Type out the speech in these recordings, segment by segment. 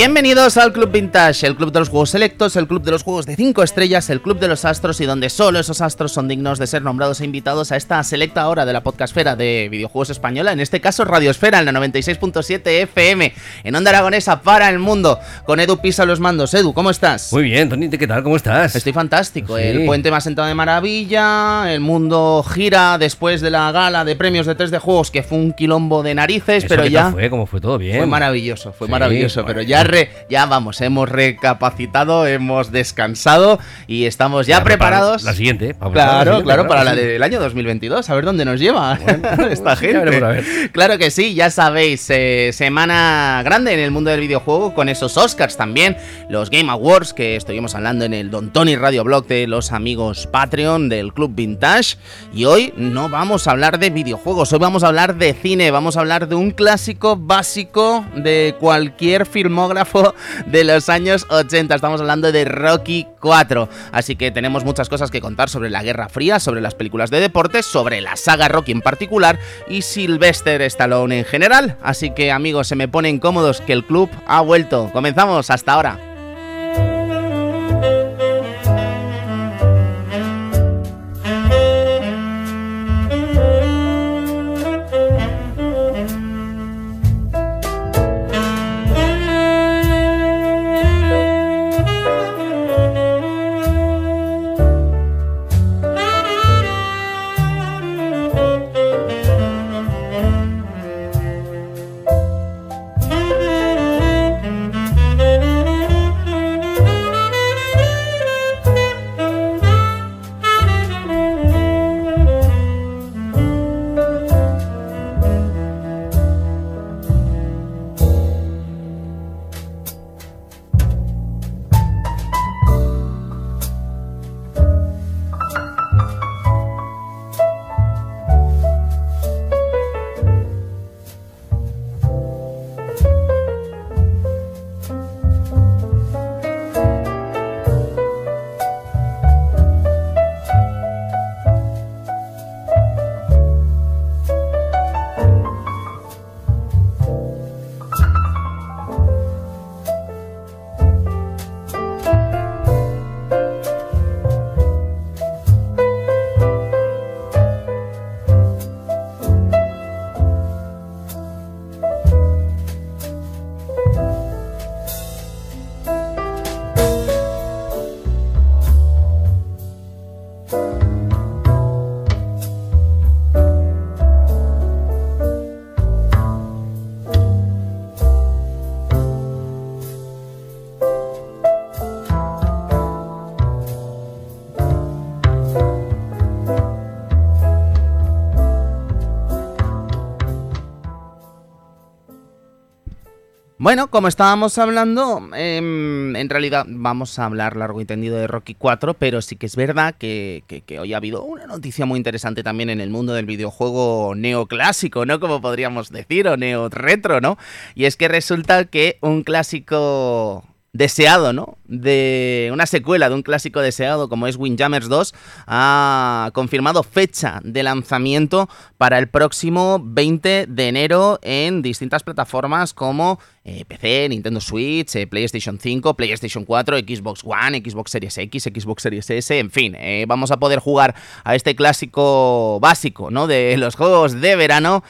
Bienvenidos al Club Vintage, el club de los juegos selectos, el club de los juegos de 5 estrellas, el club de los astros y donde solo esos astros son dignos de ser nombrados e invitados a esta selecta hora de la podcastfera de videojuegos española, en este caso Radiosfera, en la 96.7 FM, en Onda Aragonesa para el mundo, con Edu Pisa los mandos. Edu, ¿cómo estás? Muy bien, Tony, ¿qué tal? ¿Cómo estás? Estoy fantástico, Sí. el puente me ha sentado de maravilla, el mundo gira después de la gala de premios de 3 de juegos, que fue un quilombo de narices, ¿Eso pero ya... fue? ¿Cómo fue todo bien? Fue maravilloso, fue Sí, maravilloso, bueno. pero ya ya vamos, hemos recapacitado, hemos descansado y estamos ya preparados. La siguiente. para preparar la Claro, siguiente, claro, para la del año 2022, a ver dónde nos lleva esta veremos, gente. a ver. Claro que sí, ya sabéis, eh, semana grande en el mundo del videojuego con esos Oscars también, los Game Awards que estuvimos hablando en el Don Tony Radio Blog de los amigos Patreon del Club Vintage y hoy no vamos a hablar de videojuegos, hoy vamos a hablar de cine, vamos a hablar de un clásico básico de cualquier filmógrafo de los años 80, estamos hablando de Rocky 4, así que tenemos muchas cosas que contar sobre la Guerra Fría, sobre las películas de deportes, sobre la saga Rocky en particular y Sylvester Stallone en general, así que amigos, se me ponen cómodos que el club ha vuelto, comenzamos hasta ahora. Bueno, como estábamos hablando, em, en realidad vamos a hablar largo y tendido de Rocky 4, pero sí que es verdad que, que- hoy ha habido una noticia muy interesante también en el mundo del videojuego neoclásico, ¿no? Como podríamos decir, o neo-retro, ¿no? Y es que resulta que un clásico deseado, ¿no? De una secuela de un clásico deseado como es Windjammers 2 ha confirmado fecha de lanzamiento para el próximo 20 de enero en distintas plataformas como eh, PC, Nintendo Switch, eh, PlayStation 5, PlayStation 4, Xbox One, Xbox Series X, Xbox Series S, en fin, eh, vamos a poder jugar a este clásico básico, ¿no? De los juegos de verano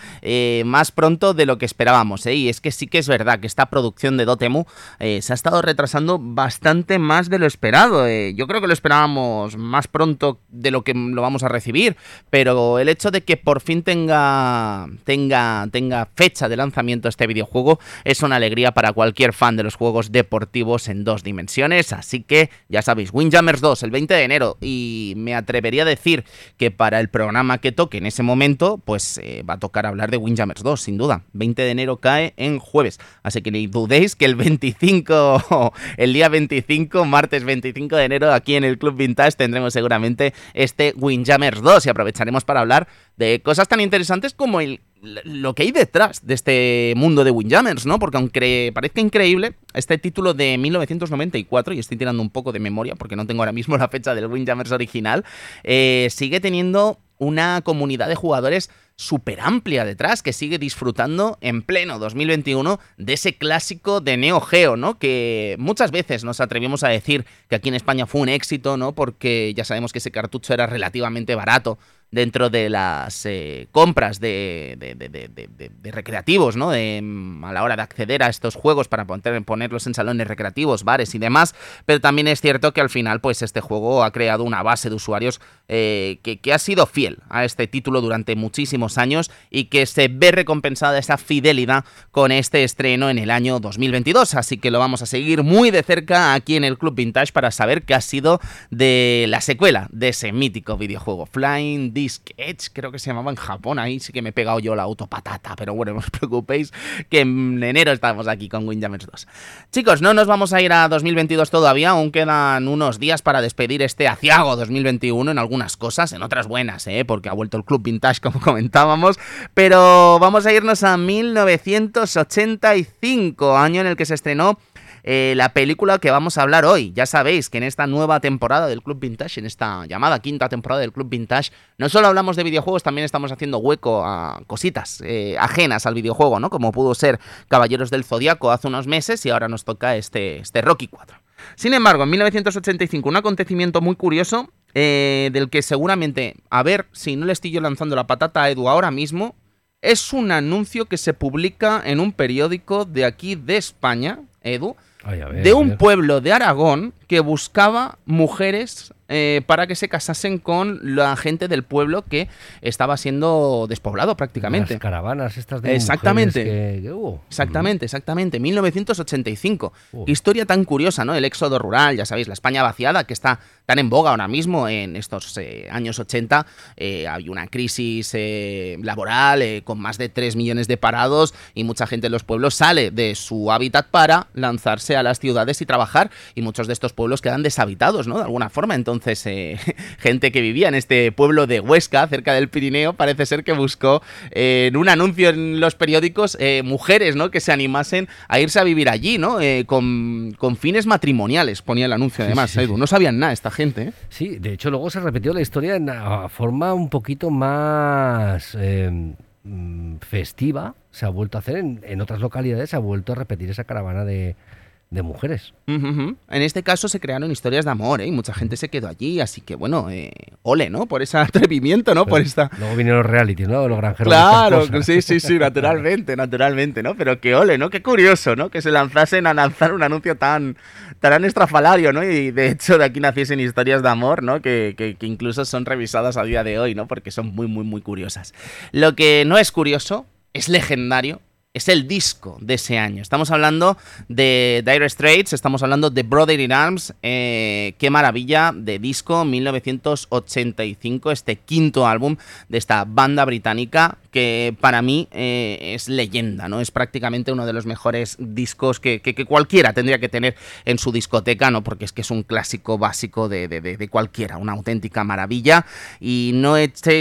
más pronto de lo que esperábamos. Y es que sí que es verdad que esta producción de Dotemu se ha estado retrasando bastante más de lo esperado. eh. Yo creo que lo esperábamos más pronto de lo que lo vamos a recibir, pero el hecho de que por fin tenga tenga tenga fecha de lanzamiento este videojuego es una alegría para cualquier fan de los juegos deportivos en dos dimensiones, así que ya sabéis, Windjammers 2 el 20 de enero y me atrevería a decir que para el programa que toque en ese momento, pues eh, va a tocar hablar de Windjammers 2, sin duda. 20 de enero cae en jueves, así que ni dudéis que el 25, el día 25, martes 25 de enero, aquí en el Club Vintage tendremos seguramente este Windjammers 2 y aprovecharemos para hablar de cosas tan interesantes como lo que hay detrás de este mundo de Windjammers, ¿no? Porque aunque parezca increíble, este título de 1994, y estoy tirando un poco de memoria porque no tengo ahora mismo la fecha del Windjammers original, eh, sigue teniendo una comunidad de jugadores súper amplia detrás, que sigue disfrutando en pleno 2021 de ese clásico de Neo Geo, ¿no? Que muchas veces nos atrevimos a decir que aquí en España fue un éxito, ¿no? Porque ya sabemos que ese cartucho era relativamente barato dentro de las eh, compras de, de, recreativos, ¿no? Mm, a la hora de acceder a estos juegos para ponerlos en salones recreativos, bares y demás. Pero también es cierto que al final, pues este juego ha creado una base de usuarios eh, que, ha sido fiel a este título durante muchísimos años y que se ve recompensada esa fidelidad con este estreno en el año 2022. Así que lo vamos a seguir muy de cerca aquí en el Club Vintage para saber qué ha sido de la secuela de ese mítico videojuego, Flying Edge, creo que se llamaba en Japón. Ahí sí que me he pegado yo la autopatata, pero bueno, no os preocupéis que en enero estamos aquí con Windjammers 2. Chicos, no nos vamos a ir a 2022 todavía, aún quedan unos días para despedir este aciago 2021 en algún cosas, en otras buenas, ¿eh? porque ha vuelto el Club Vintage como comentábamos, pero vamos a irnos a 1985, año en el que se estrenó eh, la película que vamos a hablar hoy. Ya sabéis que en esta nueva temporada del Club Vintage, en esta llamada quinta temporada del Club Vintage, no solo hablamos de videojuegos, también estamos haciendo hueco a cositas eh, ajenas al videojuego, ¿no? Como pudo ser Caballeros del Zodiaco hace unos meses y ahora nos toca este, este Rocky 4. Sin embargo, en 1985, un acontecimiento muy curioso eh, del que seguramente, a ver si no le estoy yo lanzando la patata a Edu ahora mismo, es un anuncio que se publica en un periódico de aquí de España, Edu, de un pueblo de Aragón que buscaba mujeres eh, para que se casasen con la gente del pueblo que estaba siendo despoblado prácticamente. Las caravanas estas de Exactamente. Que, Exactamente, exactamente. 1985. Historia tan curiosa, ¿no? El éxodo rural, ya sabéis, la España vaciada que está tan en boga ahora mismo en estos eh, años 80. Eh, hay una crisis laboral con más de 3 millones de parados y mucha gente en los pueblos sale de su hábitat para lanzarse a las ciudades y trabajar y muchos de estos pueblos quedan deshabitados, ¿no? De alguna forma. Entonces, entonces, eh, gente que vivía en este pueblo de Huesca, cerca del Pirineo, parece ser que buscó eh, en un anuncio en los periódicos eh, mujeres, ¿no? Que se animasen a irse a vivir allí, ¿no? Con, fines matrimoniales, ponía el anuncio además. No sabían nada esta gente. Sí, de hecho luego se repitió la historia en una forma un poquito más mm, festiva. Se ha vuelto a hacer en, en otras localidades, se ha vuelto a repetir esa caravana de de mujeres. En este caso se crearon historias de amor, ¿eh? Y mucha gente se quedó allí, así que bueno, eh, ole, ¿no? Por ese atrevimiento, ¿no? Por esta... Luego vinieron los reality, ¿no? Los granjeros. Claro, sí, sí, sí, naturalmente, naturalmente, ¿no? Pero qué ole, ¿no? Qué curioso, ¿no? Que se lanzasen a lanzar un anuncio tan, tan estrafalario, ¿no? Y de hecho de aquí naciesen historias de amor, ¿no? Que, que, que incluso son revisadas a día de hoy, ¿no? Porque son muy, muy, muy curiosas. Lo que no es curioso, es legendario, es el disco de ese año. Estamos hablando de Dire Straits, estamos hablando de Brother in Arms. Eh, qué maravilla de disco, 1985, este quinto álbum de esta banda británica que para mí eh, es leyenda, ¿no? Es prácticamente uno de los mejores discos que, cualquiera tendría que tener en su discoteca, ¿no? Porque es que es un clásico básico de, cualquiera, una auténtica maravilla. Y no,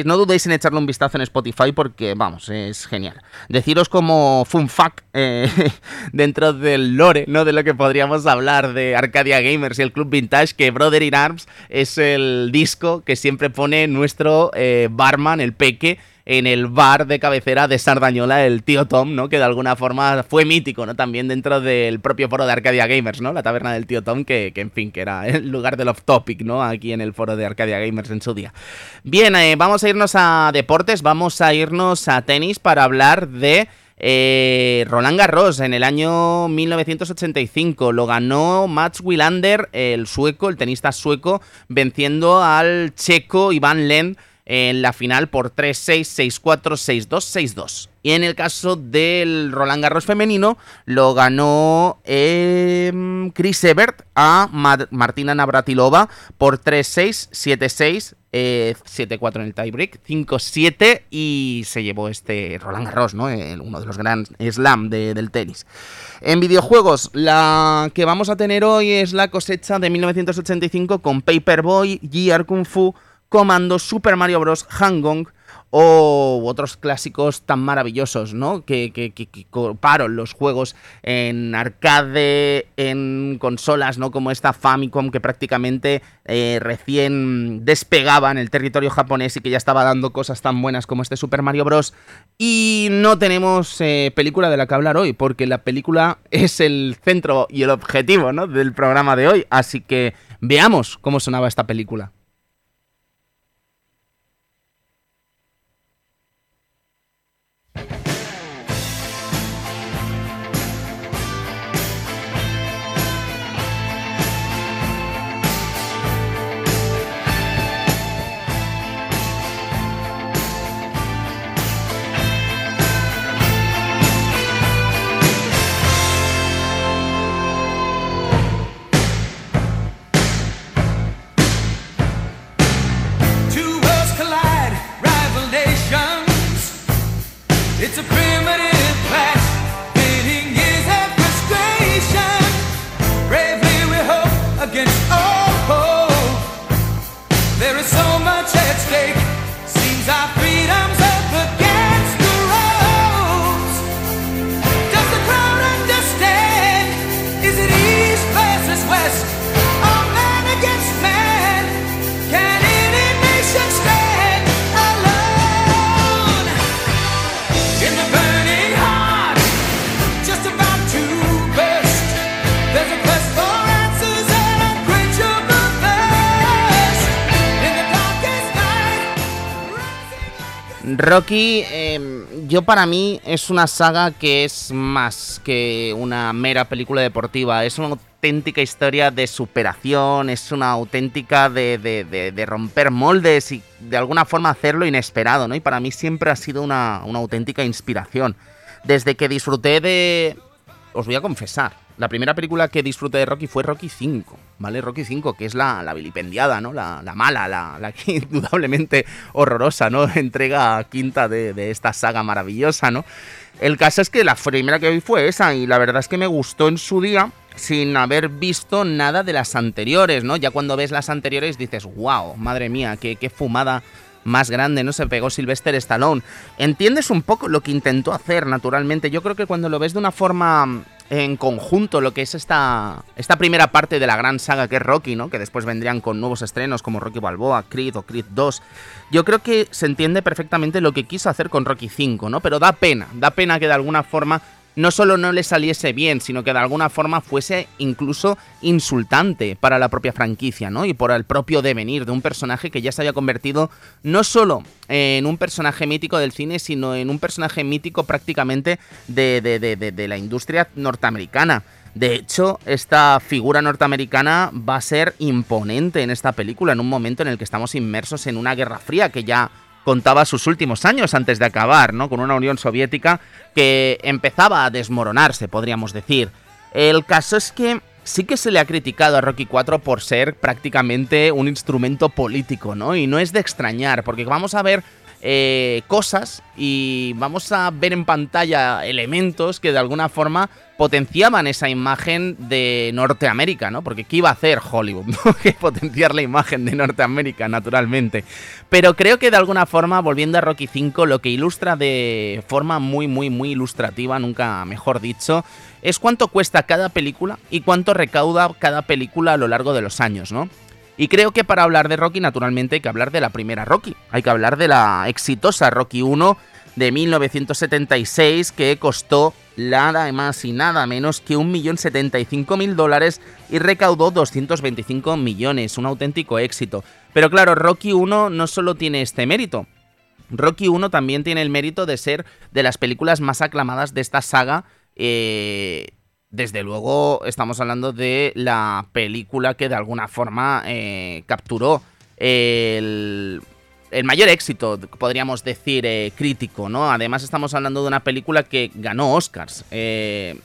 no dudéis en echarle un vistazo en Spotify porque, vamos, es genial. Deciros como fun fact eh, dentro del lore, ¿no? De lo que podríamos hablar de Arcadia Gamers y el Club Vintage, que Brother in Arms es el disco que siempre pone nuestro eh, barman, el peque, en el bar de cabecera de Sardañola, el tío Tom, ¿no? Que de alguna forma fue mítico, ¿no? También dentro del propio foro de Arcadia Gamers, ¿no? La taberna del tío Tom, que, en fin, que era el lugar del off topic, ¿no? Aquí en el foro de Arcadia Gamers en su día. Bien, eh, vamos a irnos a deportes, vamos a irnos a tenis para hablar de... Eh, Roland Garros en el año 1985 lo ganó Mats Wilander, el sueco, el tenista sueco, venciendo al checo Iván Len en la final por 3-6, 6-4, 6-2, 6-2. Y en el caso del Roland Garros femenino, lo ganó em, Chris Evert a Martina Navratilova por 3-6, 7-6, 7-4 en el tiebreak, 5-7 y se llevó este Roland Garros, ¿no? uno de los grandes slam del tenis. En videojuegos, la que vamos a tener hoy es la cosecha de 1985 con Paperboy, GR Kung Fu, Commando, Super Mario Bros., Hangong o otros clásicos tan maravillosos, ¿no? Que, que, que, los juegos en arcade, en consolas, ¿no? Como esta Famicom que prácticamente eh, recién despegaba en el territorio japonés y que ya estaba dando cosas tan buenas como este Super Mario Bros. Y no tenemos eh, película de la que hablar hoy, porque la película es el centro y el objetivo, ¿no? Del programa de hoy. Así que veamos cómo sonaba esta película. Rocky, em, yo para mí es una saga que es más que una mera película deportiva, es una auténtica historia de superación, es una auténtica de, romper moldes y de alguna forma hacerlo inesperado, ¿no? Y para mí siempre ha sido una, una auténtica inspiración. Desde que disfruté de... Os voy a confesar, la primera película que disfruté de Rocky fue Rocky 5, ¿vale? Rocky 5, que es la, la vilipendiada, ¿no? La, mala, la, la indudablemente horrorosa, ¿no? Entrega quinta de, de esta saga maravillosa, ¿no? El caso es que la primera que vi fue esa y la verdad es que me gustó en su día sin haber visto nada de las anteriores, ¿no? Ya cuando ves las anteriores dices, wow, madre mía, qué, qué fumada más grande, ¿no? Se pegó Sylvester Stallone. Entiendes un poco lo que intentó hacer, naturalmente. Yo creo que cuando lo ves de una forma en conjunto lo que es esta, esta primera parte de la gran saga que es Rocky, ¿no? Que después vendrían con nuevos estrenos como Rocky Balboa, Creed o Creed 2. Yo creo que se entiende perfectamente lo que quiso hacer con Rocky 5, ¿no? Pero da pena, da pena que de alguna forma no solo no le saliese bien, sino que de alguna forma fuese incluso insultante para la propia franquicia, ¿no? Y por el propio devenir de un personaje que ya se había convertido no solo en un personaje mítico del cine, sino en un personaje mítico prácticamente de, de, la industria norteamericana. De hecho, esta figura norteamericana va a ser imponente en esta película, en un momento en el que estamos inmersos en una guerra fría que ya contaba sus últimos años antes de acabar, ¿no? Con una Unión Soviética que empezaba a desmoronarse, podríamos decir. El caso es que sí que se le ha criticado a Rocky 4 por ser prácticamente un instrumento político, ¿no? Y no es de extrañar, porque vamos a ver eh, cosas y vamos a ver en pantalla elementos que de alguna forma potenciaban esa imagen de Norteamérica, ¿no? Porque ¿qué iba a hacer Hollywood? que potenciar la imagen de Norteamérica, naturalmente. Pero creo que de alguna forma, volviendo a Rocky 5, lo que ilustra de forma muy, muy, muy ilustrativa, nunca mejor dicho, es cuánto cuesta cada película y cuánto recauda cada película a lo largo de los años, ¿no? Y creo que para hablar de Rocky, naturalmente, hay que hablar de la primera Rocky. Hay que hablar de la exitosa Rocky 1 de 1976 que costó nada más y nada menos que 1.075.000 dólares y recaudó 225 millones, un auténtico éxito. Pero claro, Rocky 1 no solo tiene este mérito, Rocky 1 también tiene el mérito de ser de las películas más aclamadas de esta saga eh, desde luego estamos hablando de la película que de alguna forma eh, capturó el, mayor éxito, podríamos decir, eh, crítico, ¿no? Además estamos hablando de una película que ganó Oscars. Eh,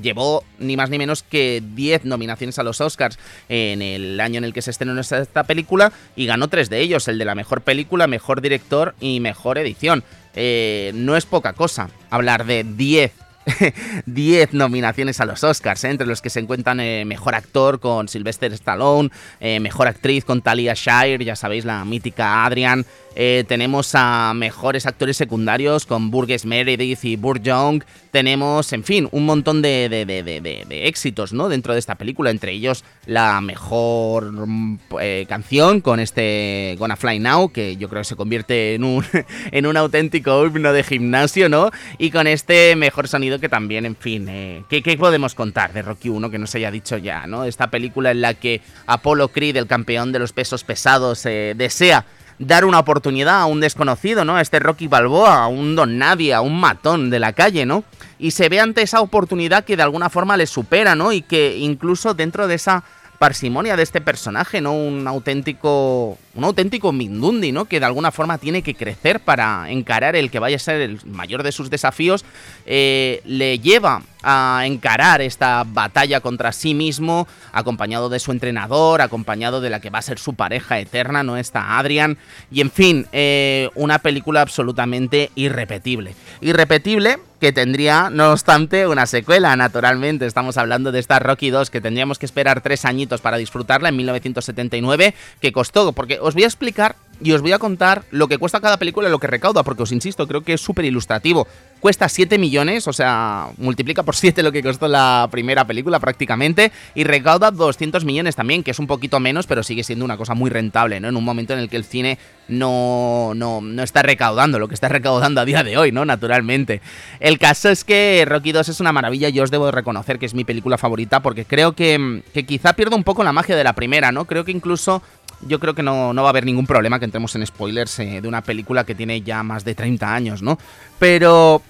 llevó ni más ni menos que 10 nominaciones a los Oscars en el año en el que se estrenó esta película y ganó tres de ellos, el de la mejor película, mejor director y mejor edición. no es poca cosa hablar de 10 10 nominaciones a los Oscars, ¿eh? entre los que se encuentran eh, Mejor Actor con Sylvester Stallone, eh, Mejor Actriz con Talia Shire, ya sabéis, la mítica Adrian, eh, tenemos a mejores actores secundarios con Burgess Meredith y Burt Young. Tenemos, en fin, un montón de, de, éxitos ¿no? dentro de esta película. Entre ellos la mejor mm, eh, canción con este Gonna Fly Now, que yo creo que se convierte en un, en un auténtico himno de gimnasio, ¿no? Y con este mejor sonido que también, en fin, eh, ¿qué, ¿qué, podemos contar de Rocky 1 que no se haya dicho ya, ¿no? Esta película en la que Apollo Creed, el campeón de los pesos pesados, desea dar una oportunidad a un desconocido, ¿no? A este Rocky Balboa, a un don nadie, a un matón de la calle, ¿no? Y se ve ante esa oportunidad que de alguna forma le supera, ¿no? Y que incluso dentro de esa parsimonia de este personaje, ¿no? Un auténtico, un auténtico Mindundi, ¿no? Que de alguna forma tiene que crecer para encarar el que vaya a ser el mayor de sus desafíos, eh, le lleva a encarar esta batalla contra sí mismo, acompañado de su entrenador, acompañado de la que va a ser su pareja eterna, ¿no? Está Adrian. Y en fin, eh, una película absolutamente irrepetible. Irrepetible que tendría, no obstante, una secuela, naturalmente. Estamos hablando de esta Rocky 2, que tendríamos que esperar tres añitos para disfrutarla en 1979, que costó, porque os voy a explicar y os voy a contar lo que cuesta cada película y lo que recauda, porque os insisto, creo que es súper ilustrativo cuesta 7 millones, o sea, multiplica por 7 lo que costó la primera película prácticamente, y recauda 200 millones también, que es un poquito menos, pero sigue siendo una cosa muy rentable, ¿no? En un momento en el que el cine no, no, no está recaudando lo que está recaudando a día de hoy, ¿no? Naturalmente. El caso es que Rocky 2 es una maravilla, yo os debo reconocer que es mi película favorita, porque creo que, que quizá pierdo un poco la magia de la primera, ¿no? Creo que incluso yo creo que no, no, va a haber ningún problema que entremos en spoilers eh, de una película que tiene ya más de 30 años, ¿no? Pero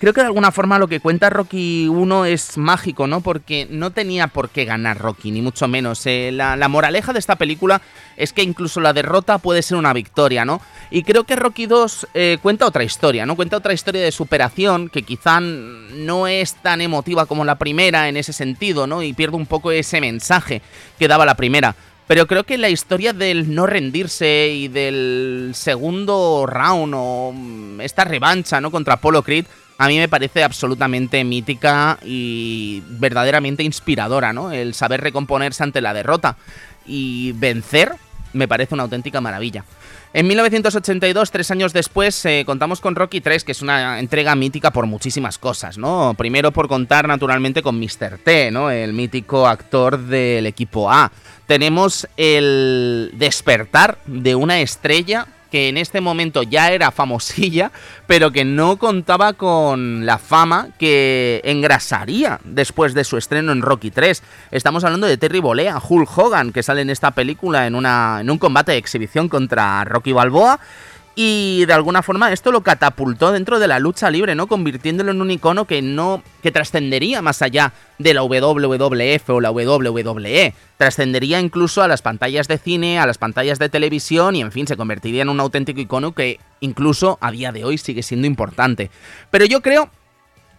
creo que de alguna forma lo que cuenta Rocky 1 es mágico, ¿no? Porque no tenía por qué ganar Rocky, ni mucho menos. Eh, la, moraleja de esta película es que incluso la derrota puede ser una victoria, ¿no? Y creo que Rocky 2 eh, cuenta otra historia, ¿no? Cuenta otra historia de superación que quizá no es tan emotiva como la primera en ese sentido, ¿no? Y pierde un poco ese mensaje que daba la primera. Pero creo que la historia del no rendirse y del segundo round o mm, esta revancha, ¿no? Contra Apollo Creed a mí me parece absolutamente mítica y verdaderamente inspiradora, ¿no? El saber recomponerse ante la derrota y vencer me parece una auténtica maravilla. En 1982, tres años después, eh, contamos con Rocky 3, que es una entrega mítica por muchísimas cosas, ¿no? Primero por contar naturalmente con Mr. T, ¿no? El mítico actor del equipo A. Tenemos el despertar de una estrella que en este momento ya era famosilla, pero que no contaba con la fama que engrasaría después de su estreno en Rocky 3. Estamos hablando de Terry Bolea, Hulk Hogan, que sale en esta película en, una, en un combate de exhibición contra Rocky Balboa y de alguna forma esto lo catapultó dentro de la lucha libre, ¿no? Convirtiéndolo en un icono que no que trascendería más allá de la WWF o la WWE, trascendería incluso a las pantallas de cine, a las pantallas de televisión y en fin, se convertiría en un auténtico icono que incluso a día de hoy sigue siendo importante. Pero yo creo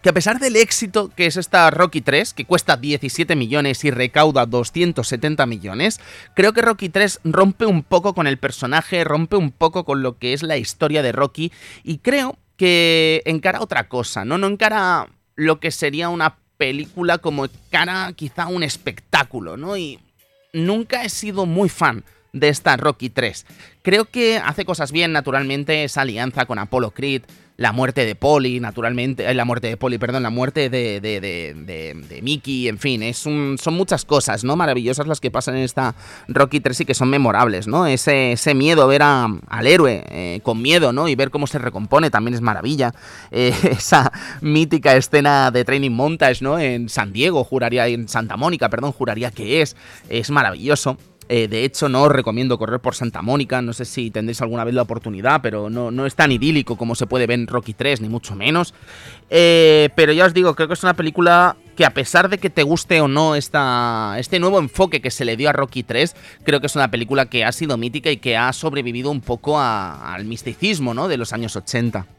que a pesar del éxito que es esta Rocky 3, que cuesta 17 millones y recauda 270 millones, creo que Rocky 3 rompe un poco con el personaje, rompe un poco con lo que es la historia de Rocky y creo que encara otra cosa, ¿no? No encara lo que sería una película como encara quizá un espectáculo, ¿no? Y nunca he sido muy fan de esta Rocky 3. Creo que hace cosas bien, naturalmente, esa alianza con Apollo Creed, la muerte de Polly, naturalmente, eh, la muerte de Polly, perdón, la muerte de, de, de, Mickey, en fin, es un, son muchas cosas, ¿no? Maravillosas las que pasan en esta Rocky 3 y que son memorables, ¿no? Ese, ese miedo, ver al héroe eh, con miedo, ¿no? Y ver cómo se recompone también es maravilla. Eh, esa mítica escena de Training Montage, ¿no? En San Diego, juraría, en Santa Mónica, perdón, juraría que es, es maravilloso. Eh, de hecho, no os recomiendo correr por Santa Mónica. No sé si tendréis alguna vez la oportunidad, pero no, no es tan idílico como se puede ver en Rocky 3, ni mucho menos. Eh, pero ya os digo, creo que es una película que a pesar de que te guste o no esta, este nuevo enfoque que se le dio a Rocky 3, creo que es una película que ha sido mítica y que ha sobrevivido un poco al misticismo ¿no? de los años 80.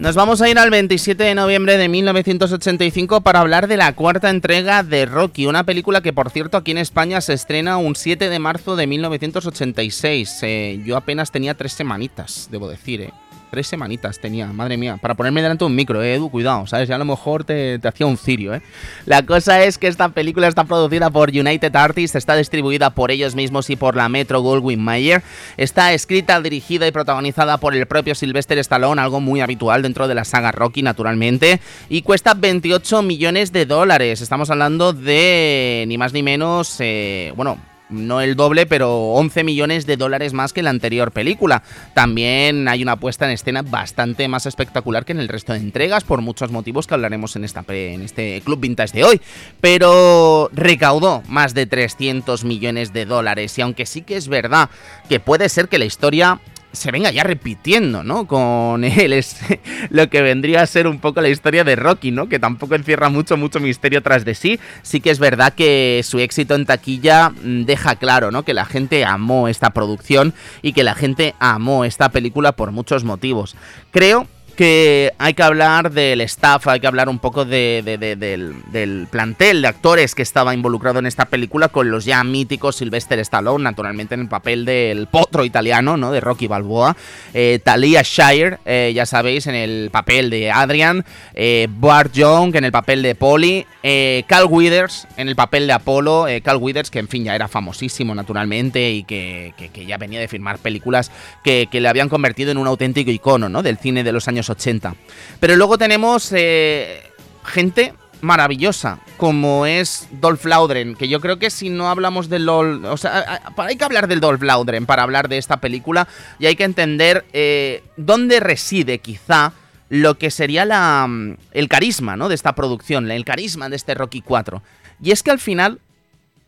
Nos vamos a ir al 27 de noviembre de 1985 para hablar de la cuarta entrega de Rocky, una película que por cierto aquí en España se estrena un 7 de marzo de 1986. Eh, yo apenas tenía tres semanitas, debo decir, eh. Tres semanitas tenía, madre mía, para ponerme delante de un micro, eh, Edu, cuidado, ¿sabes? Ya a lo mejor te, hacía un cirio, ¿eh? La cosa es que esta película está producida por United Artists, está distribuida por ellos mismos y por la Metro Goldwyn Mayer. Está escrita, dirigida y protagonizada por el propio Sylvester Stallone, algo muy habitual dentro de la saga Rocky, naturalmente. Y cuesta 28 millones de dólares. Estamos hablando de ni más ni menos, eh, bueno, no el doble, pero 11 millones de dólares más que la anterior película. También hay una puesta en escena bastante más espectacular que en el resto de entregas, por muchos motivos que hablaremos en, esta, en este Club Vintage de hoy. Pero recaudó más de 300 millones de dólares y aunque sí que es verdad que puede ser que la historia se venga ya repitiendo, ¿no? Con él es lo que vendría a ser un poco la historia de Rocky, ¿no? Que tampoco encierra mucho, mucho misterio tras de sí. Sí que es verdad que su éxito en taquilla mm, deja claro, ¿no? Que la gente amó esta producción y que la gente amó esta película por muchos motivos. Creo que hay que hablar del staff, hay que hablar un poco de, del, plantel de actores que estaba involucrado en esta película con los ya míticos Sylvester Stallone, naturalmente en el papel del potro italiano, ¿no? De Rocky Balboa, eh, Talia Shire, eh, ya sabéis, en el papel de Adrian, eh, Bart Young en el papel de Polly, eh, Cal Withers en el papel de Apolo, Cal Withers que en fin ya era famosísimo naturalmente y que, ya venía de firmar películas que, que le habían convertido en un auténtico icono, ¿no? Del cine de los años 80. Pero luego tenemos eh, gente maravillosa, como es Dolph Laudren, que yo creo que si no hablamos del LOL, o sea, hay que hablar del Dolph Laudren para hablar de esta película y hay que entender eh, dónde reside quizá lo que sería la, mm, el carisma ¿no? de esta producción, el carisma de este Rocky 4. Y es que al final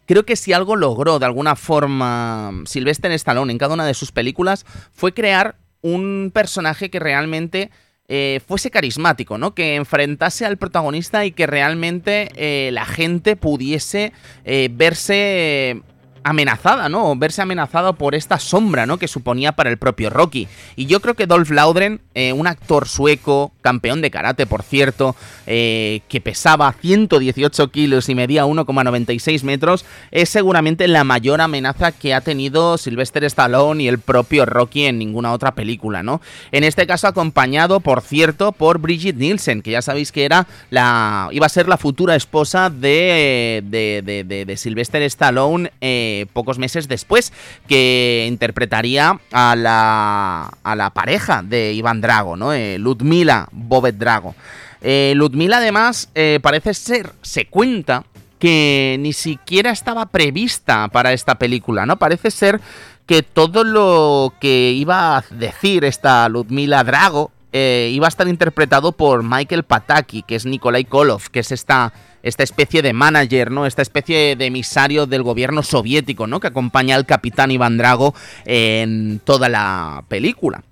creo que si algo logró de alguna forma Sylvester Stallone en cada una de sus películas fue crear un personaje que realmente eh, fuese carismático, ¿no? Que enfrentase al protagonista y que realmente eh, la gente pudiese eh, verse amenazada, ¿no? verse amenazada por esta sombra, ¿no? Que suponía para el propio Rocky. Y yo creo que Dolph Laudren, eh, un actor sueco, campeón de karate, por cierto, eh, que pesaba 118 kilos y medía 1,96 metros, es seguramente la mayor amenaza que ha tenido Sylvester Stallone y el propio Rocky en ninguna otra película, ¿no? En este caso acompañado, por cierto, por Bridget Nielsen, que ya sabéis que era la... iba a ser la futura esposa de, de, de, de Sylvester Stallone. Eh, pocos meses después, que interpretaría a la, a la pareja de Iván Drago, ¿no? Eh, Ludmila Bobet Drago. Eh, Ludmila además eh, parece ser, se cuenta que ni siquiera estaba prevista para esta película, ¿no? Parece ser que todo lo que iba a decir esta Ludmila Drago iba a estar interpretado por Michael Pataki, que es Nikolai Kolov, que es esta esta especie de manager, ¿no? Esta especie de emisario del gobierno soviético, ¿no? Que acompaña al capitán Iván Drago en toda la película.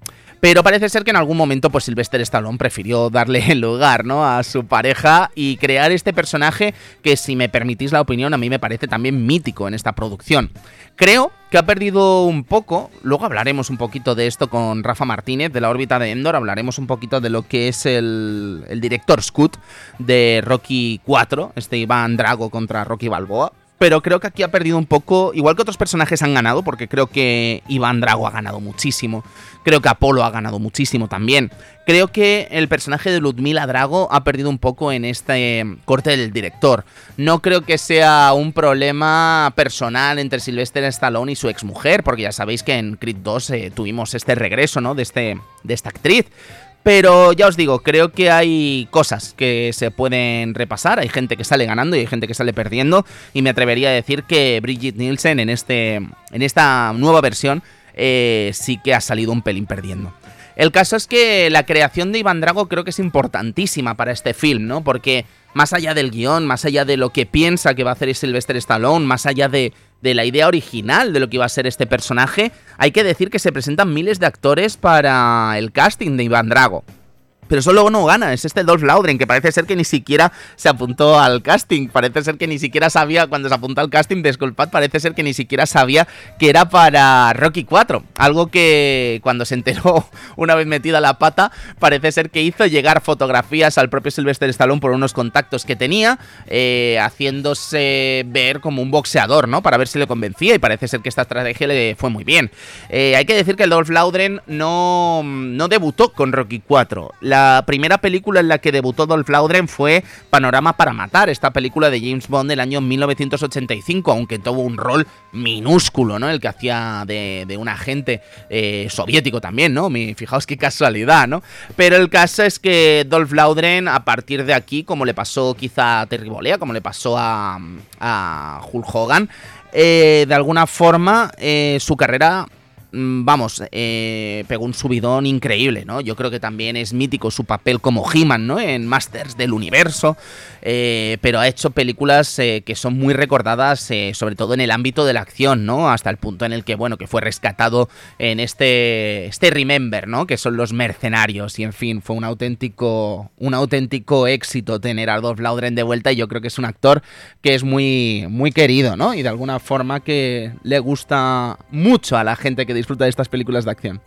Pero parece ser que en algún momento pues Sylvester Stallone prefirió darle el lugar, ¿no? A su pareja y crear este personaje que si me permitís la opinión a mí me parece también mítico en esta producción. Creo que ha perdido un poco, luego hablaremos un poquito de esto con Rafa Martínez de la órbita de Endor, hablaremos un poquito de lo que es el, el director Scoot de Rocky 4, este Iván Drago contra Rocky Balboa pero creo que aquí ha perdido un poco, igual que otros personajes han ganado, porque creo que Iván Drago ha ganado muchísimo, creo que Apolo ha ganado muchísimo también. Creo que el personaje de Ludmila Drago ha perdido un poco en este corte del director. No creo que sea un problema personal entre Sylvester Stallone y su exmujer, porque ya sabéis que en Creed 2 eh, tuvimos este regreso, ¿no? De, este, de esta actriz. Pero ya os digo, creo que hay cosas que se pueden repasar. Hay gente que sale ganando y hay gente que sale perdiendo. Y me atrevería a decir que Bridget Nielsen en, este, en esta nueva versión eh, sí que ha salido un pelín perdiendo. El caso es que la creación de Iván Drago creo que es importantísima para este film, ¿no? Porque más allá del guion, más allá de lo que piensa que va a hacer Sylvester Stallone, más allá de, de la idea original de lo que iba a ser este personaje, hay que decir que se presentan miles de actores para el casting de Iván Drago. Pero eso luego no gana, es este Dolph Laudren, que parece ser que ni siquiera se apuntó al casting, parece ser que ni siquiera sabía, cuando se apuntó al casting, disculpad, parece ser que ni siquiera sabía que era para Rocky 4, algo que cuando se enteró una vez metida la pata, parece ser que hizo llegar fotografías al propio Sylvester Stallone por unos contactos que tenía, eh, haciéndose ver como un boxeador, ¿no? Para ver si le convencía, y parece ser que esta estrategia le fue muy bien. Eh, hay que decir que el Dolph Laudren no, no debutó con Rocky 4, la la primera película en la que debutó Dolph Laudren fue Panorama para Matar, esta película de James Bond del año 1985, aunque tuvo un rol minúsculo, ¿no? El que hacía de, un agente eh, soviético también, ¿no? fijaos qué casualidad, ¿no? Pero el caso es que Dolph Laudren, a partir de aquí, como le pasó quizá a Terry Bollea, como le pasó a, a Hulk Hogan, eh, de alguna forma eh, su carrera vamos, eh, pegó un subidón increíble, ¿no? Yo creo que también es mítico su papel como He-Man, ¿no? En Masters del Universo, eh, pero ha hecho películas eh, que son muy recordadas, sobre todo en el ámbito de la acción, ¿no? Hasta el punto en el que, bueno, que fue rescatado en este, este Remember, ¿no? Que son los mercenarios y, en fin, fue un auténtico, un auténtico éxito tener a Dolph Laudren de vuelta y yo creo que es un actor que es muy, muy querido, ¿no? Y de alguna forma que le gusta mucho a la gente que disfruta de estas películas de acción.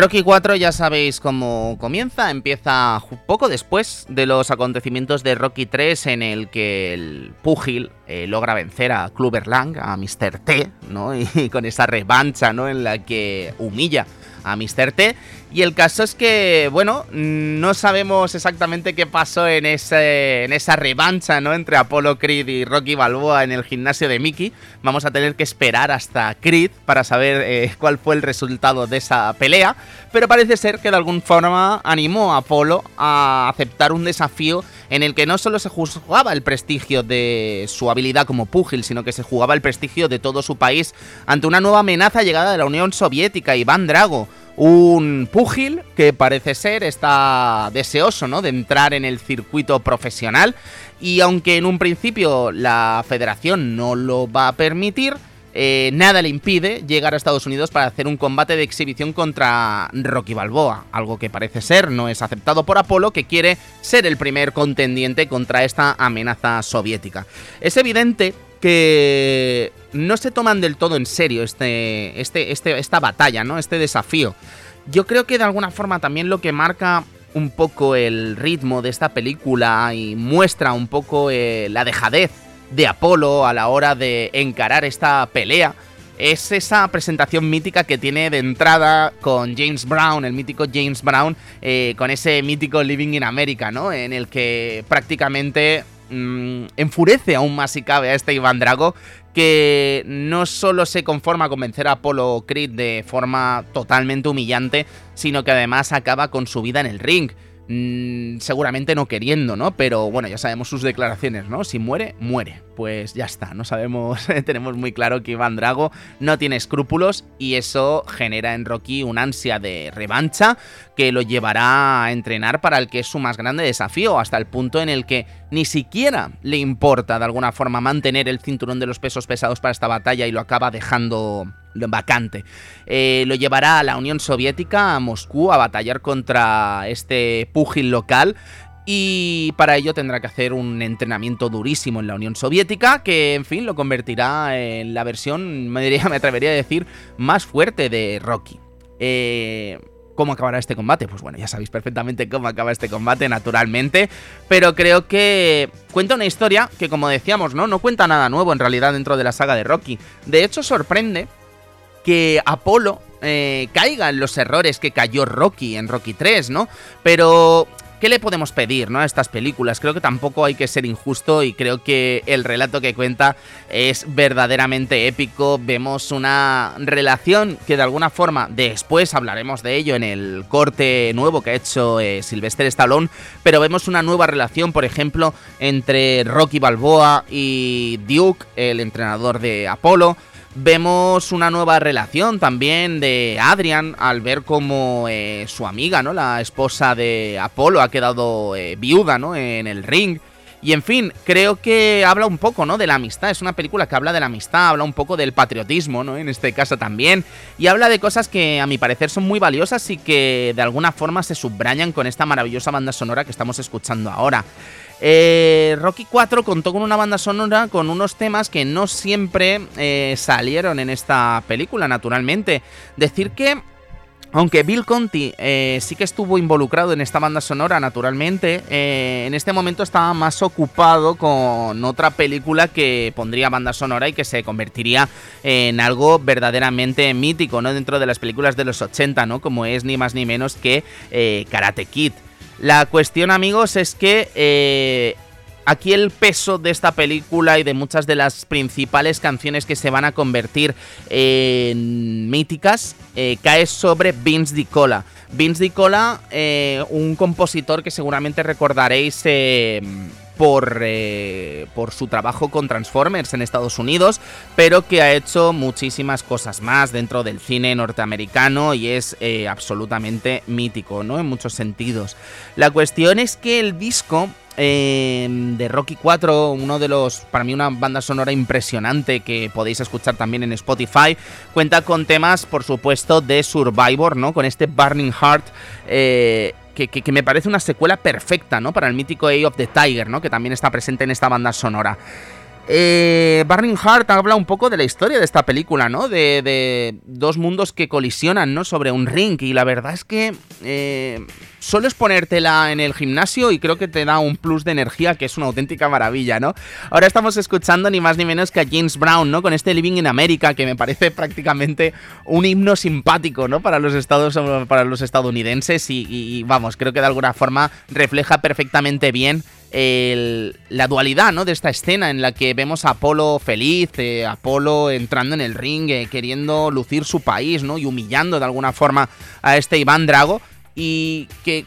Rocky 4 ya sabéis cómo comienza, empieza poco después de los acontecimientos de Rocky 3 en el que el púgil eh, logra vencer a Clubber Lang, a Mr. T, ¿no? Y con esa revancha, ¿no? En la que humilla a Mr. T. Y el caso es que, bueno, no sabemos exactamente qué pasó en, ese, en esa revancha, ¿no? Entre Apollo Creed y Rocky Balboa en el gimnasio de Mickey. Vamos a tener que esperar hasta Creed para saber eh, cuál fue el resultado de esa pelea. Pero parece ser que de alguna forma animó a Apolo a aceptar un desafío en el que no solo se jugaba el prestigio de su habilidad como púgil, sino que se jugaba el prestigio de todo su país ante una nueva amenaza llegada de la Unión Soviética, Iván Drago un púgil que parece ser está deseoso ¿no? de entrar en el circuito profesional y aunque en un principio la federación no lo va a permitir, eh, nada le impide llegar a Estados Unidos para hacer un combate de exhibición contra Rocky Balboa, algo que parece ser no es aceptado por Apolo, que quiere ser el primer contendiente contra esta amenaza soviética. Es evidente que no se toman del todo en serio este, este, este, esta batalla, ¿no? Este desafío. Yo creo que de alguna forma también lo que marca un poco el ritmo de esta película y muestra un poco eh, la dejadez de Apolo a la hora de encarar esta pelea es esa presentación mítica que tiene de entrada con James Brown, el mítico James Brown, eh, con ese mítico Living in America, ¿no? En el que prácticamente Mm, enfurece aún más si cabe a este Iván Drago, que no solo se conforma con vencer a Apollo Creed de forma totalmente humillante, sino que además acaba con su vida en el ring. Mm, seguramente no queriendo, ¿no? Pero bueno, ya sabemos sus declaraciones, ¿no? Si muere, muere. Pues ya está, no sabemos, tenemos muy claro que Iván Drago no tiene escrúpulos y eso genera en Rocky una ansia de revancha que lo llevará a entrenar para el que es su más grande desafío, hasta el punto en el que ni siquiera le importa de alguna forma mantener el cinturón de los pesos pesados para esta batalla y lo acaba dejando vacante. Eh, lo llevará a la Unión Soviética, a Moscú, a batallar contra este púgil local. Y para ello tendrá que hacer un entrenamiento durísimo en la Unión Soviética, que en fin lo convertirá en la versión, me, diría, me atrevería a decir, más fuerte de Rocky. Eh, ¿Cómo acabará este combate? Pues bueno, ya sabéis perfectamente cómo acaba este combate, naturalmente. Pero creo que cuenta una historia que, como decíamos, ¿no? No cuenta nada nuevo en realidad dentro de la saga de Rocky. De hecho, sorprende que Apolo eh, caiga en los errores que cayó Rocky en Rocky 3, ¿no? Pero ¿Qué le podemos pedir ¿no? a estas películas? Creo que tampoco hay que ser injusto y creo que el relato que cuenta es verdaderamente épico. Vemos una relación que de alguna forma, después hablaremos de ello en el corte nuevo que ha hecho eh, Sylvester Stallone, pero vemos una nueva relación, por ejemplo, entre Rocky Balboa y Duke, el entrenador de Apolo. Vemos una nueva relación también de Adrian al ver como eh, su amiga, ¿no? La esposa de Apolo ha quedado eh, viuda, ¿no? En el ring. Y en fin, creo que habla un poco, ¿no? De la amistad. Es una película que habla de la amistad, habla un poco del patriotismo, ¿no? En este caso también. Y habla de cosas que a mi parecer son muy valiosas y que de alguna forma se subrayan con esta maravillosa banda sonora que estamos escuchando ahora. Eh, Rocky 4 contó con una banda sonora con unos temas que no siempre eh, salieron en esta película, naturalmente. Decir que aunque Bill Conti eh, sí que estuvo involucrado en esta banda sonora, naturalmente, en este momento estaba más ocupado con otra película que pondría banda sonora y que se convertiría en algo verdaderamente mítico, ¿no? Dentro de las películas de los 80, ¿no? Como es ni más ni menos que Karate Kid. La cuestión, amigos, es que eh, aquí el peso de esta película y de muchas de las principales canciones que se van a convertir en míticas eh, cae sobre Vince DiCola. Vince DiCola, eh, un compositor que seguramente recordaréis por, eh, por su trabajo con Transformers en Estados Unidos, pero que ha hecho muchísimas cosas más dentro del cine norteamericano y es eh, absolutamente mítico, ¿no? En muchos sentidos. La cuestión es que el disco em, de Rocky 4, uno de los, para mí una banda sonora impresionante que podéis escuchar también en Spotify, cuenta con temas, por supuesto, de Survivor, ¿no? Con este Burning Heart, eh, que, me parece una secuela perfecta, ¿no? Para el mítico Eye of the Tiger, ¿no? Que también está presente en esta banda sonora. Eh, Burning Heart habla un poco de la historia de esta película, ¿no? De, dos mundos que colisionan, ¿no? Sobre un ring. Y la verdad es que eh, solo es ponértela en el gimnasio y creo que te da un plus de energía que es una auténtica maravilla, ¿no? Ahora estamos escuchando ni más ni menos que a James Brown, ¿no? Con este Living in America que me parece prácticamente un himno simpático, ¿no? Para los, estados, para los estadounidenses y, vamos, creo que de alguna forma refleja perfectamente bien la dualidad ¿no? de esta escena en la que vemos a Apolo feliz, eh, Apolo entrando en el ring, eh, queriendo lucir su país ¿no? y humillando de alguna forma a este Iván Drago y que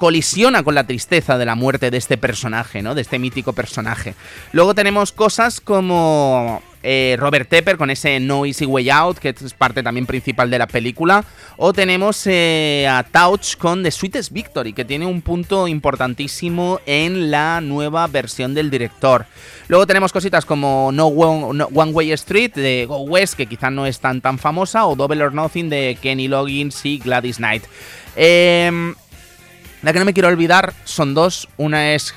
colisiona con la tristeza de la muerte de este personaje, ¿no? De este mítico personaje. Luego tenemos cosas como eh, Robert Tepper con ese No Easy Way Out, que es parte también principal de la película. O tenemos eh, a Touch con The Sweetest Victory, que tiene un punto importantísimo en la nueva versión del director. Luego tenemos cositas como No One, Way Street de Go West, que quizá no es tan, tan famosa, o Double or Nothing de Kenny Loggins y Gladys Knight. Eh, la que no me quiero olvidar son dos. Una es.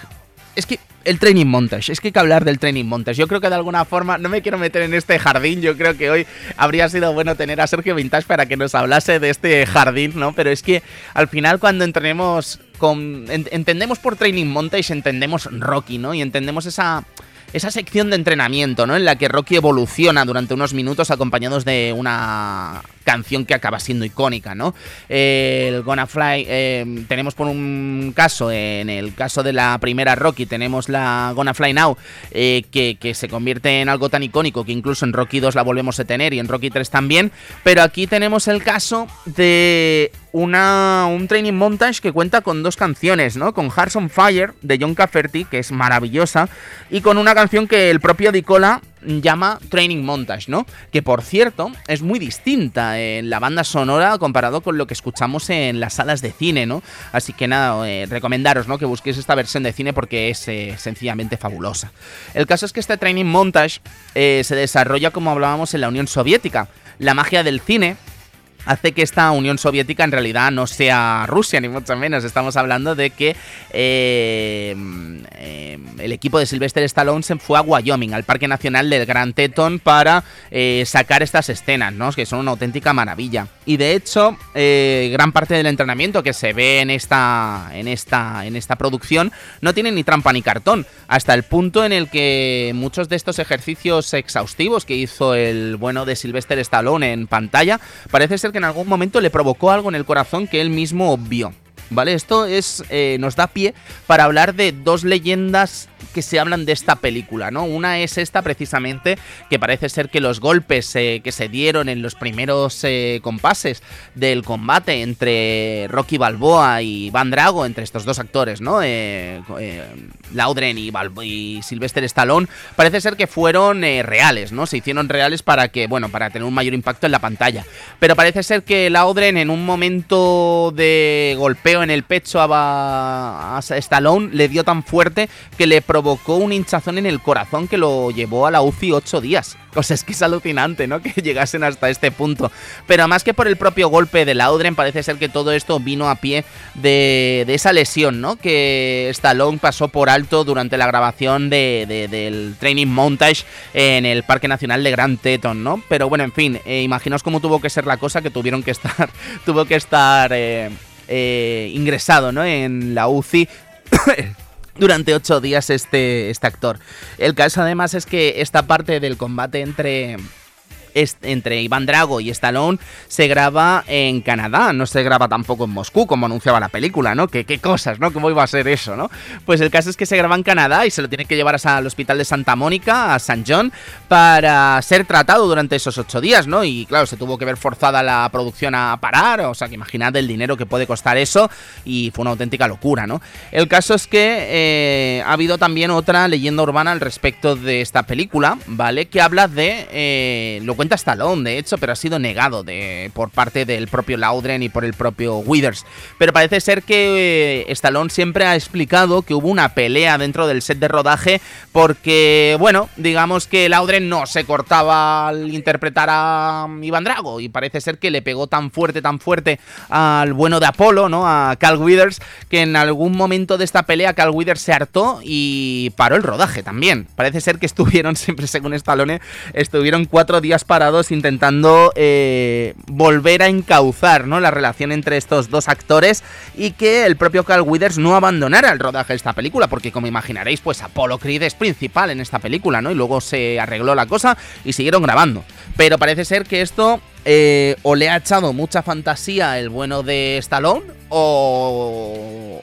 Es que el training montage. Es que hay que hablar del training montage. Yo creo que de alguna forma, no me quiero meter en este jardín. Yo creo que hoy habría sido bueno tener a Sergio Vintage para que nos hablase de este jardín, ¿no? Pero es que al final, cuando entrenemos con. entendemos por training montage, entendemos Rocky, ¿no? Y entendemos esa esa sección de entrenamiento, ¿no? En la que Rocky evoluciona durante unos minutos acompañados de una canción que acaba siendo icónica, ¿no? el Gonna Fly, eh, tenemos por un caso, en el caso de la primera Rocky, tenemos la Gonna Fly Now, eh, que, se convierte en algo tan icónico que incluso en Rocky 2 la volvemos a tener y en Rocky 3 también, pero aquí tenemos el caso de una, un training montage que cuenta con dos canciones, ¿no? Con Hearts on Fire de John Cafferty, que es maravillosa, y con una canción que el propio Dicola llama Training Montage, ¿no? Que por cierto es muy distinta en la banda sonora comparado con lo que escuchamos en las salas de cine, ¿no? Así que nada, eh, recomendaros, ¿no? Que busquéis esta versión de cine porque es eh, sencillamente fabulosa. El caso es que este Training Montage eh, se desarrolla como hablábamos en la Unión Soviética. La magia del cine hace que esta Unión Soviética en realidad no sea Rusia, ni mucho menos. Estamos hablando de que eh, eh, el equipo de Sylvester Stallone se fue a Wyoming, al Parque Nacional del Gran Teton, para eh, sacar estas escenas, ¿no? que son una auténtica maravilla. Y de hecho eh, gran parte del entrenamiento que se ve en esta, en, esta, en esta producción no tiene ni trampa ni cartón, hasta el punto en el que muchos de estos ejercicios exhaustivos que hizo el bueno de Sylvester Stallone en pantalla, parece ser que en algún momento le provocó algo en el corazón que él mismo vio. ¿Vale? Esto es, eh, nos da pie para hablar de dos leyendas que se hablan de esta película, ¿no? Una es esta precisamente, que parece ser que los golpes eh, que se dieron en los primeros eh, compases del combate entre Rocky Balboa y Van Drago, entre estos dos actores, ¿no? Eh, Laudren y, Sylvester Stallone, parece ser que fueron reales, ¿no? Se hicieron reales para que, bueno, para tener un mayor impacto en la pantalla. Pero parece ser que Laudren en un momento de golpeo en el pecho a, a Stallone le dio tan fuerte que le provocó un hinchazón en el corazón que lo llevó a la UCI ocho días. O sea, es que es alucinante, ¿no? Que llegasen hasta este punto. Pero más que por el propio golpe de Laudren, parece ser que todo esto vino a pie de, esa lesión, ¿no? Que Stallone pasó por alto durante la grabación de, del Training Montage en el Parque Nacional de Grand Teton, ¿no? Pero bueno, en fin, eh, imaginaos cómo tuvo que ser la cosa que tuvieron que estar, tuvo que estar eh, eh, ingresado, ¿no? En la UCI durante ocho días este, este actor. El caso además es que esta parte del combate entre entre Iván Drago y Stallone se graba en Canadá, no se graba tampoco en Moscú, como anunciaba la película, ¿no? ¿Qué, qué cosas, ¿no? ¿Cómo iba a ser eso, ¿no? Pues el caso es que se graba en Canadá y se lo tiene que llevar al hospital de Santa Mónica, a San John, para ser tratado durante esos ocho días, ¿no? Y claro, se tuvo que ver forzada la producción a parar, o sea, que imaginad el dinero que puede costar eso, y fue una auténtica locura, ¿no? El caso es que eh, ha habido también otra leyenda urbana al respecto de esta película, ¿vale? Que habla de eh, lo cuenta Stallone, de hecho, pero ha sido negado de, por parte del propio Laudren y por el propio Withers. Pero parece ser que eh, Stallone siempre ha explicado que hubo una pelea dentro del set de rodaje porque, bueno, digamos que Laudren no se cortaba al interpretar a Iván Drago y parece ser que le pegó tan fuerte, tan fuerte al bueno de Apolo, ¿no? A Cal Withers, que en algún momento de esta pelea Cal Withers se hartó y paró el rodaje también. Parece ser que estuvieron, siempre según Stallone, estuvieron cuatro días para intentando eh, volver a encauzar ¿no? la relación entre estos dos actores y que el propio Carl Withers no abandonara el rodaje de esta película, porque como imaginaréis, pues Apollo Creed es principal en esta película, ¿no? Y luego se arregló la cosa y siguieron grabando. Pero parece ser que esto eh, o le ha echado mucha fantasía el bueno de Stallone o,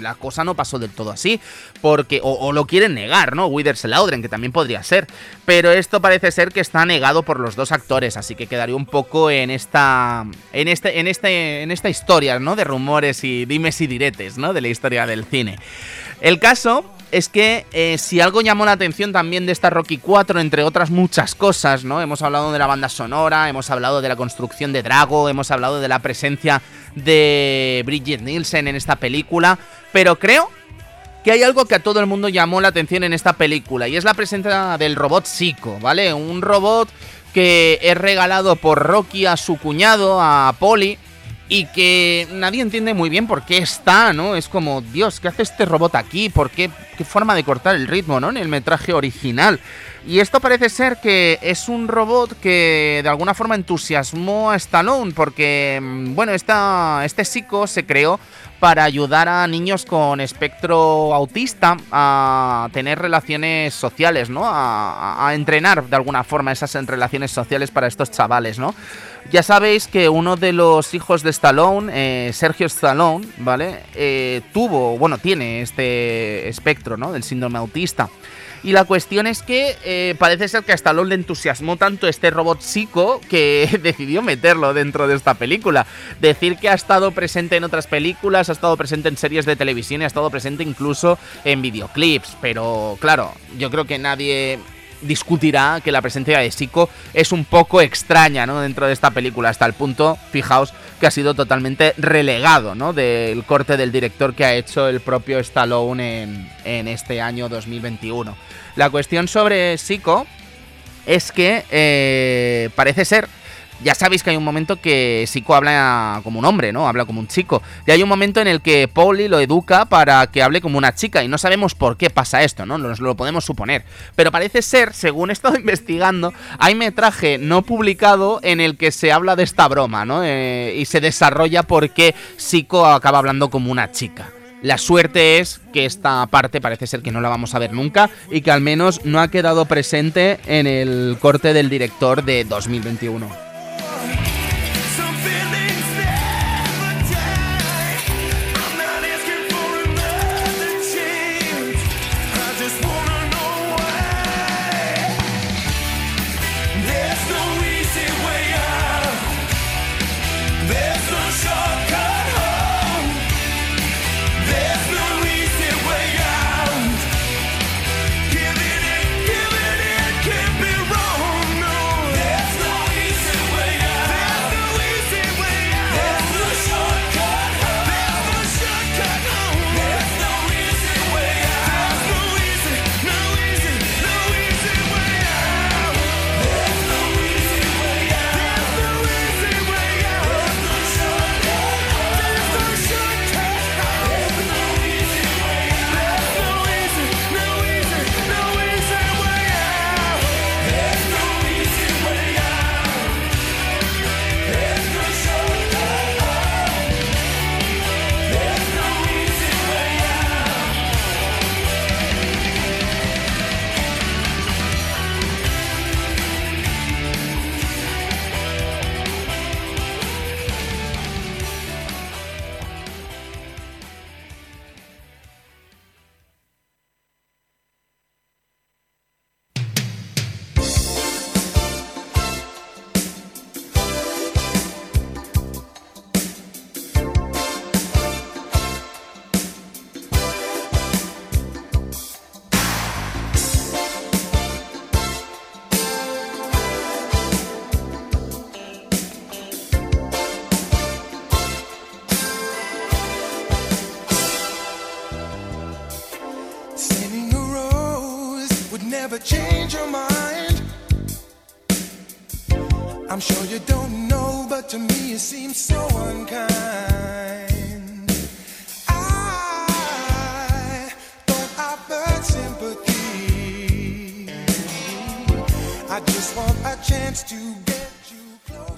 la cosa no pasó del todo así, porque o, lo quieren negar, ¿no? Withers Laudren, que también podría ser, pero esto parece ser que está negado por los dos actores, así que quedaría un poco en esta en este en este en esta historia, ¿no? De rumores y dimes y diretes, ¿no? De la historia del cine. El caso es que eh, si algo llamó la atención también de esta Rocky 4, entre otras muchas cosas, ¿no? Hemos hablado de la banda sonora, hemos hablado de la construcción de Drago, hemos hablado de la presencia de Bridget Nielsen en esta película, pero creo que hay algo que a todo el mundo llamó la atención en esta película, y es la presencia del robot Psycho, ¿vale? Un robot que es regalado por Rocky a su cuñado, a Polly, y que nadie entiende muy bien por qué está, ¿no? Es como, Dios, ¿qué hace este robot aquí? ¿Por qué? ¿Qué forma de cortar el ritmo, ¿no? En el metraje original. Y esto parece ser que es un robot que de alguna forma entusiasmó a Stallone, porque, mm, bueno, esta, este psico se creó para ayudar a niños con espectro autista a tener relaciones sociales, ¿no? A, a entrenar de alguna forma esas relaciones sociales para estos chavales, ¿no? Ya sabéis que uno de los hijos de Stallone, eh, Sergio Stallone, ¿vale? Eh, tuvo, bueno, tiene este espectro, ¿no? Del síndrome autista. Y la cuestión es que eh, parece ser que a Stallone le entusiasmó tanto este robot psico que decidió meterlo dentro de esta película. Decir que ha estado presente en otras películas, ha estado presente en series de televisión y ha estado presente incluso en videoclips. Pero claro, yo creo que nadie discutirá que la presencia de Sico es un poco extraña ¿no? dentro de esta película, hasta el punto, fijaos, que ha sido totalmente relegado ¿no? del corte del director que ha hecho el propio Stallone en, este año 2021. La cuestión sobre Sico es que eh, parece ser ya sabéis que hay un momento que Sico habla como un hombre, ¿no? Habla como un chico. Y hay un momento en el que Polly lo educa para que hable como una chica y no sabemos por qué pasa esto, ¿no? Nos lo podemos suponer. Pero parece ser, según he estado investigando, hay metraje no publicado en el que se habla de esta broma, ¿no? Eh, y se desarrolla por qué Sico acaba hablando como una chica. La suerte es que esta parte parece ser que no la vamos a ver nunca y que al menos no ha quedado presente en el corte del director de 2021.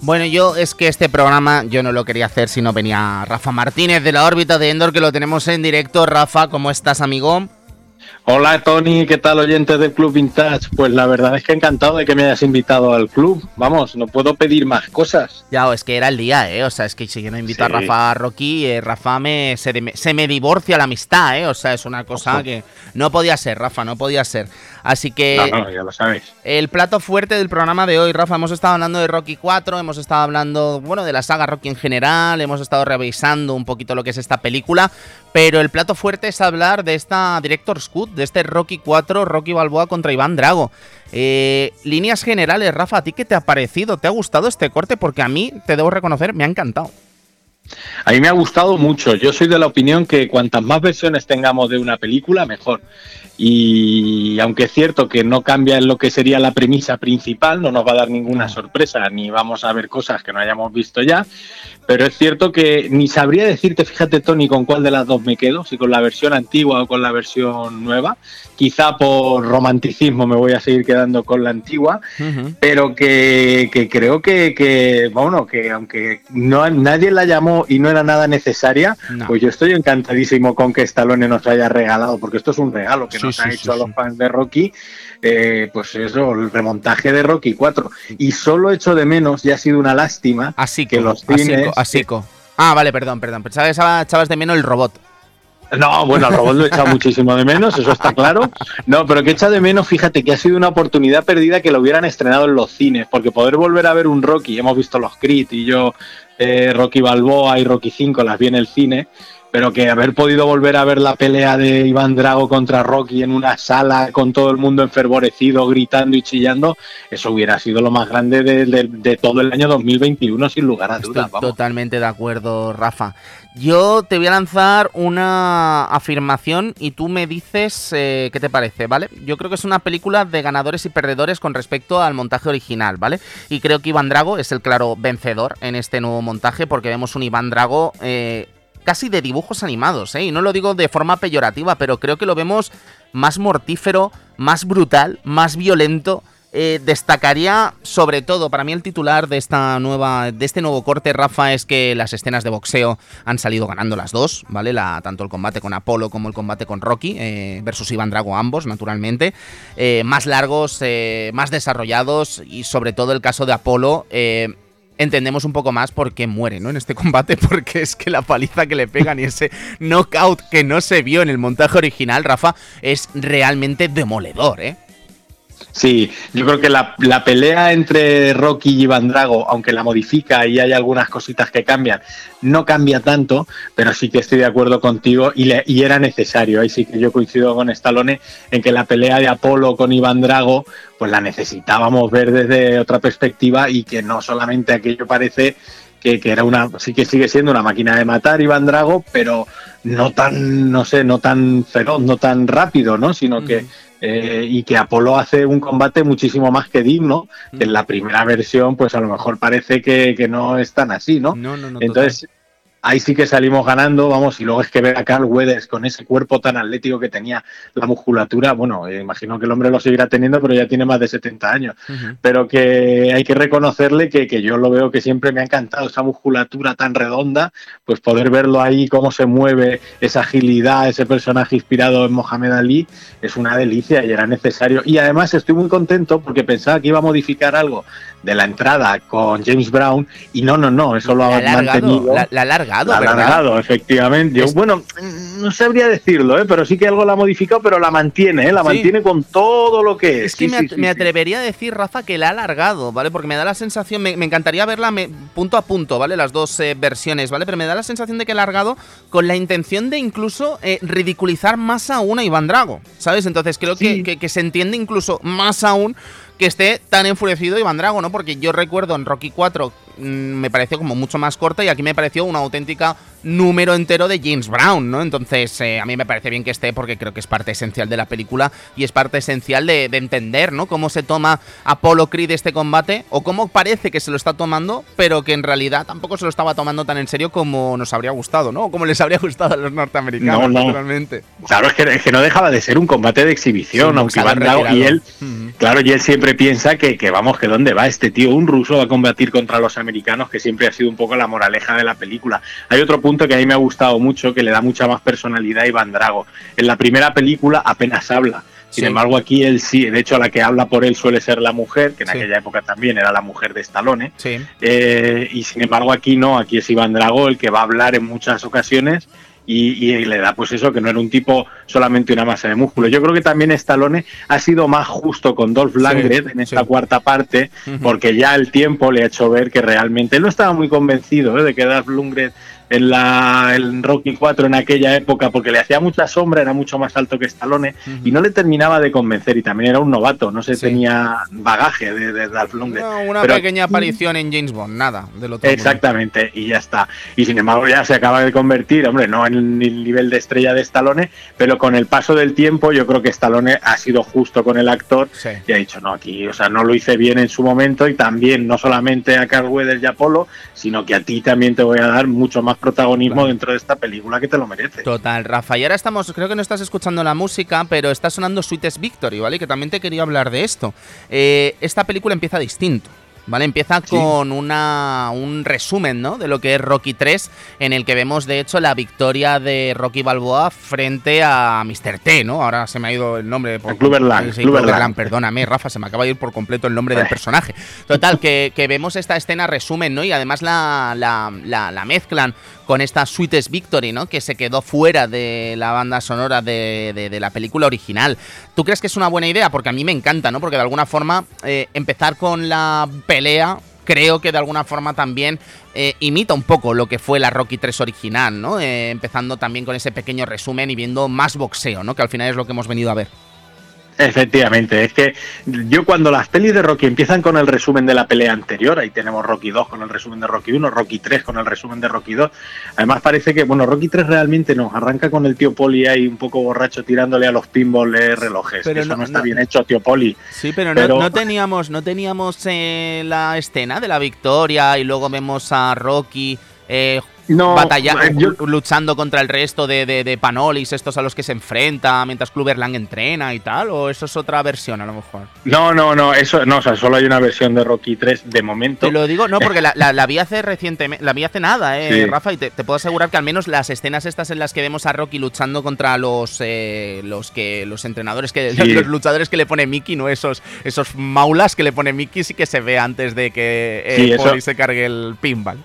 Bueno, yo es que este programa yo no lo quería hacer si no venía Rafa Martínez de la órbita de Endor, que lo tenemos en directo. Rafa, ¿cómo estás, amigo? Hola Tony, ¿qué tal oyentes del Club Vintage? Pues la verdad es que encantado de que me hayas invitado al club. Vamos, no puedo pedir más cosas. Ya, es que era el día, ¿eh? O sea, es que si yo no invito a Rafa a Rocky, eh, Rafa me, se, me divorcia la amistad, ¿eh? O sea, es una cosa que no podía ser, Rafa, no podía ser. Así que. No, ya lo sabéis. El plato fuerte del programa de hoy, Rafa, hemos estado hablando de Rocky 4, hemos estado hablando, bueno, de la saga Rocky en general, hemos estado revisando un poquito lo que es esta película, pero el plato fuerte es hablar de esta Director's Cut, de este Rocky 4, Rocky Balboa contra Iván Drago. Eh, líneas generales, Rafa, ¿a ti qué te ha parecido? ¿Te ha gustado este corte? Porque a mí, te debo reconocer, me ha encantado. A mí me ha gustado mucho. Yo soy de la opinión que cuantas más versiones tengamos de una película, mejor. Y aunque es cierto que no cambia en lo que sería la premisa principal, no nos va a dar ninguna sorpresa, ni vamos a ver cosas que no hayamos visto ya, pero es cierto que ni sabría decirte, fíjate Tony, con cuál de las dos me quedo, si con la versión antigua o con la versión nueva. Quizá por romanticismo me voy a seguir quedando con la antigua, pero que, creo que, bueno, que aunque no, nadie la llamó y no era nada necesaria, pues yo estoy encantadísimo con que Stallone nos haya regalado, porque esto es un regalo que nos ha hecho a los fans de Rocky eh, pues eso, el remontaje de Rocky 4. Y solo hecho de menos, y ha sido una lástima, así que los cines... Asico, Ah, vale, perdón, perdón. Pensaba que echabas de menos el robot. No, bueno, el robot lo he echado muchísimo de menos, eso está claro. No, pero que echa de menos, fíjate que ha sido una oportunidad perdida que lo hubieran estrenado en los cines, porque poder volver a ver un Rocky, hemos visto los Creed y yo, eh, Rocky Balboa y Rocky 5 las vi en el cine, pero que haber podido volver a ver la pelea de Iván Drago contra Rocky en una sala con todo el mundo enfervorecido, gritando y chillando, eso hubiera sido lo más grande de, todo el año 2021, sin lugar a dudas. Totalmente de acuerdo, Rafa. Yo te voy a lanzar una afirmación y tú me dices eh, qué te parece, ¿vale? Yo creo que es una película de ganadores y perdedores con respecto al montaje original, ¿vale? Y creo que Iván Drago es el claro vencedor en este nuevo montaje porque vemos un Iván Drago... Eh, casi de dibujos animados, ¿eh? Y no lo digo de forma peyorativa, pero creo que lo vemos más mortífero, más brutal, más violento. Eh, destacaría sobre todo para mí el titular de esta nueva de este nuevo corte Rafa es que las escenas de boxeo han salido ganando las dos vale tanto el combate con Apolo como el combate con Rocky eh, versus Iván Drago ambos naturalmente eh, más largos más desarrollados y sobre todo el caso de Apolo entendemos un poco más por qué muere, ¿no? En este combate, porque es que la paliza que le pegan y ese knockout que no se vio en el montaje original, Rafa, es realmente demoledor, ¿eh? Sí, yo creo que la, pelea entre Rocky y Iván Drago, aunque la modifica y hay algunas cositas que cambian, no cambia tanto, pero sí que estoy de acuerdo contigo y, le, y era necesario. Ahí sí que yo coincido con Stallone en que la pelea de Apolo con Iván Drago, pues la necesitábamos ver desde otra perspectiva y que no solamente aquello parece que, que, era una, sí que sigue siendo una máquina de matar Iván Drago, pero no tan, no sé, no tan feroz, no tan rápido, ¿no? Sino que eh, y que Apolo hace un combate muchísimo más que digno, que en la primera versión pues a lo mejor parece que, que no es tan así, ¿no? no, no, no Entonces, ahí sí que salimos ganando, vamos, y luego es que ver a Carl Weathers con ese cuerpo tan atlético que tenía la musculatura, bueno, eh, imagino que el hombre lo seguirá teniendo, pero ya tiene más de 70 años, pero que hay que reconocerle que, que, yo lo veo que siempre me ha encantado esa musculatura tan redonda, pues poder verlo ahí, cómo se mueve, esa agilidad, ese personaje inspirado en Mohamed Ali, es una delicia y era necesario. Y además estoy muy contento porque pensaba que iba a modificar algo de la entrada con James Brown y no, no, no, eso lo ha mantenido. La, la alargado, la alargado, efectivamente. Bueno, no sabría decirlo, ¿eh? pero sí que algo la ha modificado, pero la mantiene, ¿eh? la mantiene con todo lo que es. Es que me, atrevería a decir, Rafa, que la ha alargado, ¿vale? Porque me da la sensación, me, encantaría verla punto a punto, ¿vale? Las dos eh, versiones, ¿vale? Pero me da la sensación de que la ha alargado con la intención de incluso eh, ridiculizar más aún a Iván Drago, ¿sabes? Entonces creo que, que se entiende incluso más aún que esté tan enfurecido Iván Drago, ¿no? Porque yo recuerdo en Rocky 4 mm, me pareció como mucho más corta y aquí me pareció una auténtica número entero de James Brown, ¿no? Entonces, eh, a mí me parece bien que esté porque creo que es parte esencial de la película y es parte esencial de, entender, ¿no? Cómo se toma Apollo Creed este combate o cómo parece que se lo está tomando, pero que en realidad tampoco se lo estaba tomando tan en serio como nos habría gustado, ¿no? O como les habría gustado a los norteamericanos, no, naturalmente. Claro, es que, no dejaba de ser un combate de exhibición, aunque Iván Drago y él, claro, y él siempre piensa que, que, vamos, que dónde va este tío, un ruso va a combatir contra los americanos, que siempre ha sido un poco la moraleja de la película. Hay otro punto punto que a mí me ha gustado mucho, que le da mucha más personalidad a Iván Drago. En la primera película apenas habla. Sin embargo, aquí él sí, de hecho, la que habla por él suele ser la mujer, que en aquella época también era la mujer de Stallone. Eh, y sin embargo, aquí no, aquí es Iván Drago el que va a hablar en muchas ocasiones y, le da pues eso, que no era un tipo solamente una masa de músculo. Yo creo que también Stallone ha sido más justo con Dolph Lundgren en esta cuarta parte, porque ya el tiempo le ha hecho ver que realmente él no estaba muy convencido ¿eh? de que Dolph Lundgren en la el Rocky 4 en aquella época porque le hacía mucha sombra, era mucho más alto que Stallone y no le terminaba de convencer y también era un novato, no se tenía bagaje de, de Dolph Lundgren. una pequeña aparición en James Bond, nada del otro. Exactamente, y ya está. Y sin embargo ya se acaba de convertir, hombre, no en el nivel de estrella de Stallone, pero con el paso del tiempo yo creo que Stallone ha sido justo con el actor y ha dicho, no, aquí, o sea, no lo hice bien en su momento y también no solamente a Carl Weathers y Apolo, sino que a ti también te voy a dar mucho más protagonismo dentro de esta película que te lo merece. Total, Rafa. Y ahora estamos, creo que no estás escuchando la música, pero está sonando Sweetest Victory, ¿vale? Que también te quería hablar de esto. Eh, esta película empieza distinto. ¿Vale? Empieza con una, un resumen ¿no? de lo que es Rocky 3, en el que vemos de hecho la victoria de Rocky Balboa frente a Mr. T, ¿no? Ahora se me ha ido el nombre. Por, Clubberland, perdóname, Rafa, se me acaba de ir por completo el nombre del personaje. Total, que, vemos esta escena resumen, ¿no? Y además la, la, la mezclan con esta Sweetest Victory, ¿no? Que se quedó fuera de la banda sonora de, la película original. ¿Tú crees que es una buena idea? Porque a mí me encanta, ¿no? Porque de alguna forma eh, empezar con la creo que de alguna forma también eh, imita un poco lo que fue la Rocky 3 original, ¿no? Eh, empezando también con ese pequeño resumen y viendo más boxeo, ¿no? Que al final es lo que hemos venido a ver. Efectivamente, es que yo cuando las pelis de Rocky empiezan con el resumen de la pelea anterior, ahí tenemos Rocky 2 con el resumen de Rocky 1, Rocky 3 con el resumen de Rocky 2, además parece que, bueno, Rocky 3 realmente nos arranca con el tío Poli ahí un poco borracho tirándole a los pinballs de relojes, pero eso no, está bien hecho, tío Poli. Sí, pero, No, teníamos, no teníamos eh, la escena de la victoria y luego vemos a Rocky eh, no, luchando contra el resto de, panolis, estos a los que se enfrenta, mientras Lang entrena y tal, o eso es otra versión a lo mejor. No, no, no, eso no, o sea, solo hay una versión de Rocky 3 de momento. Te lo digo, no, porque la, la, vi hace recientemente, la vi hace nada, eh, Rafa, y te, puedo asegurar que al menos las escenas estas en las que vemos a Rocky luchando contra los eh, los que los entrenadores que los luchadores que le pone Mickey, no esos esos maulas que le pone Mickey sí que se ve antes de que eh, se cargue el pinball.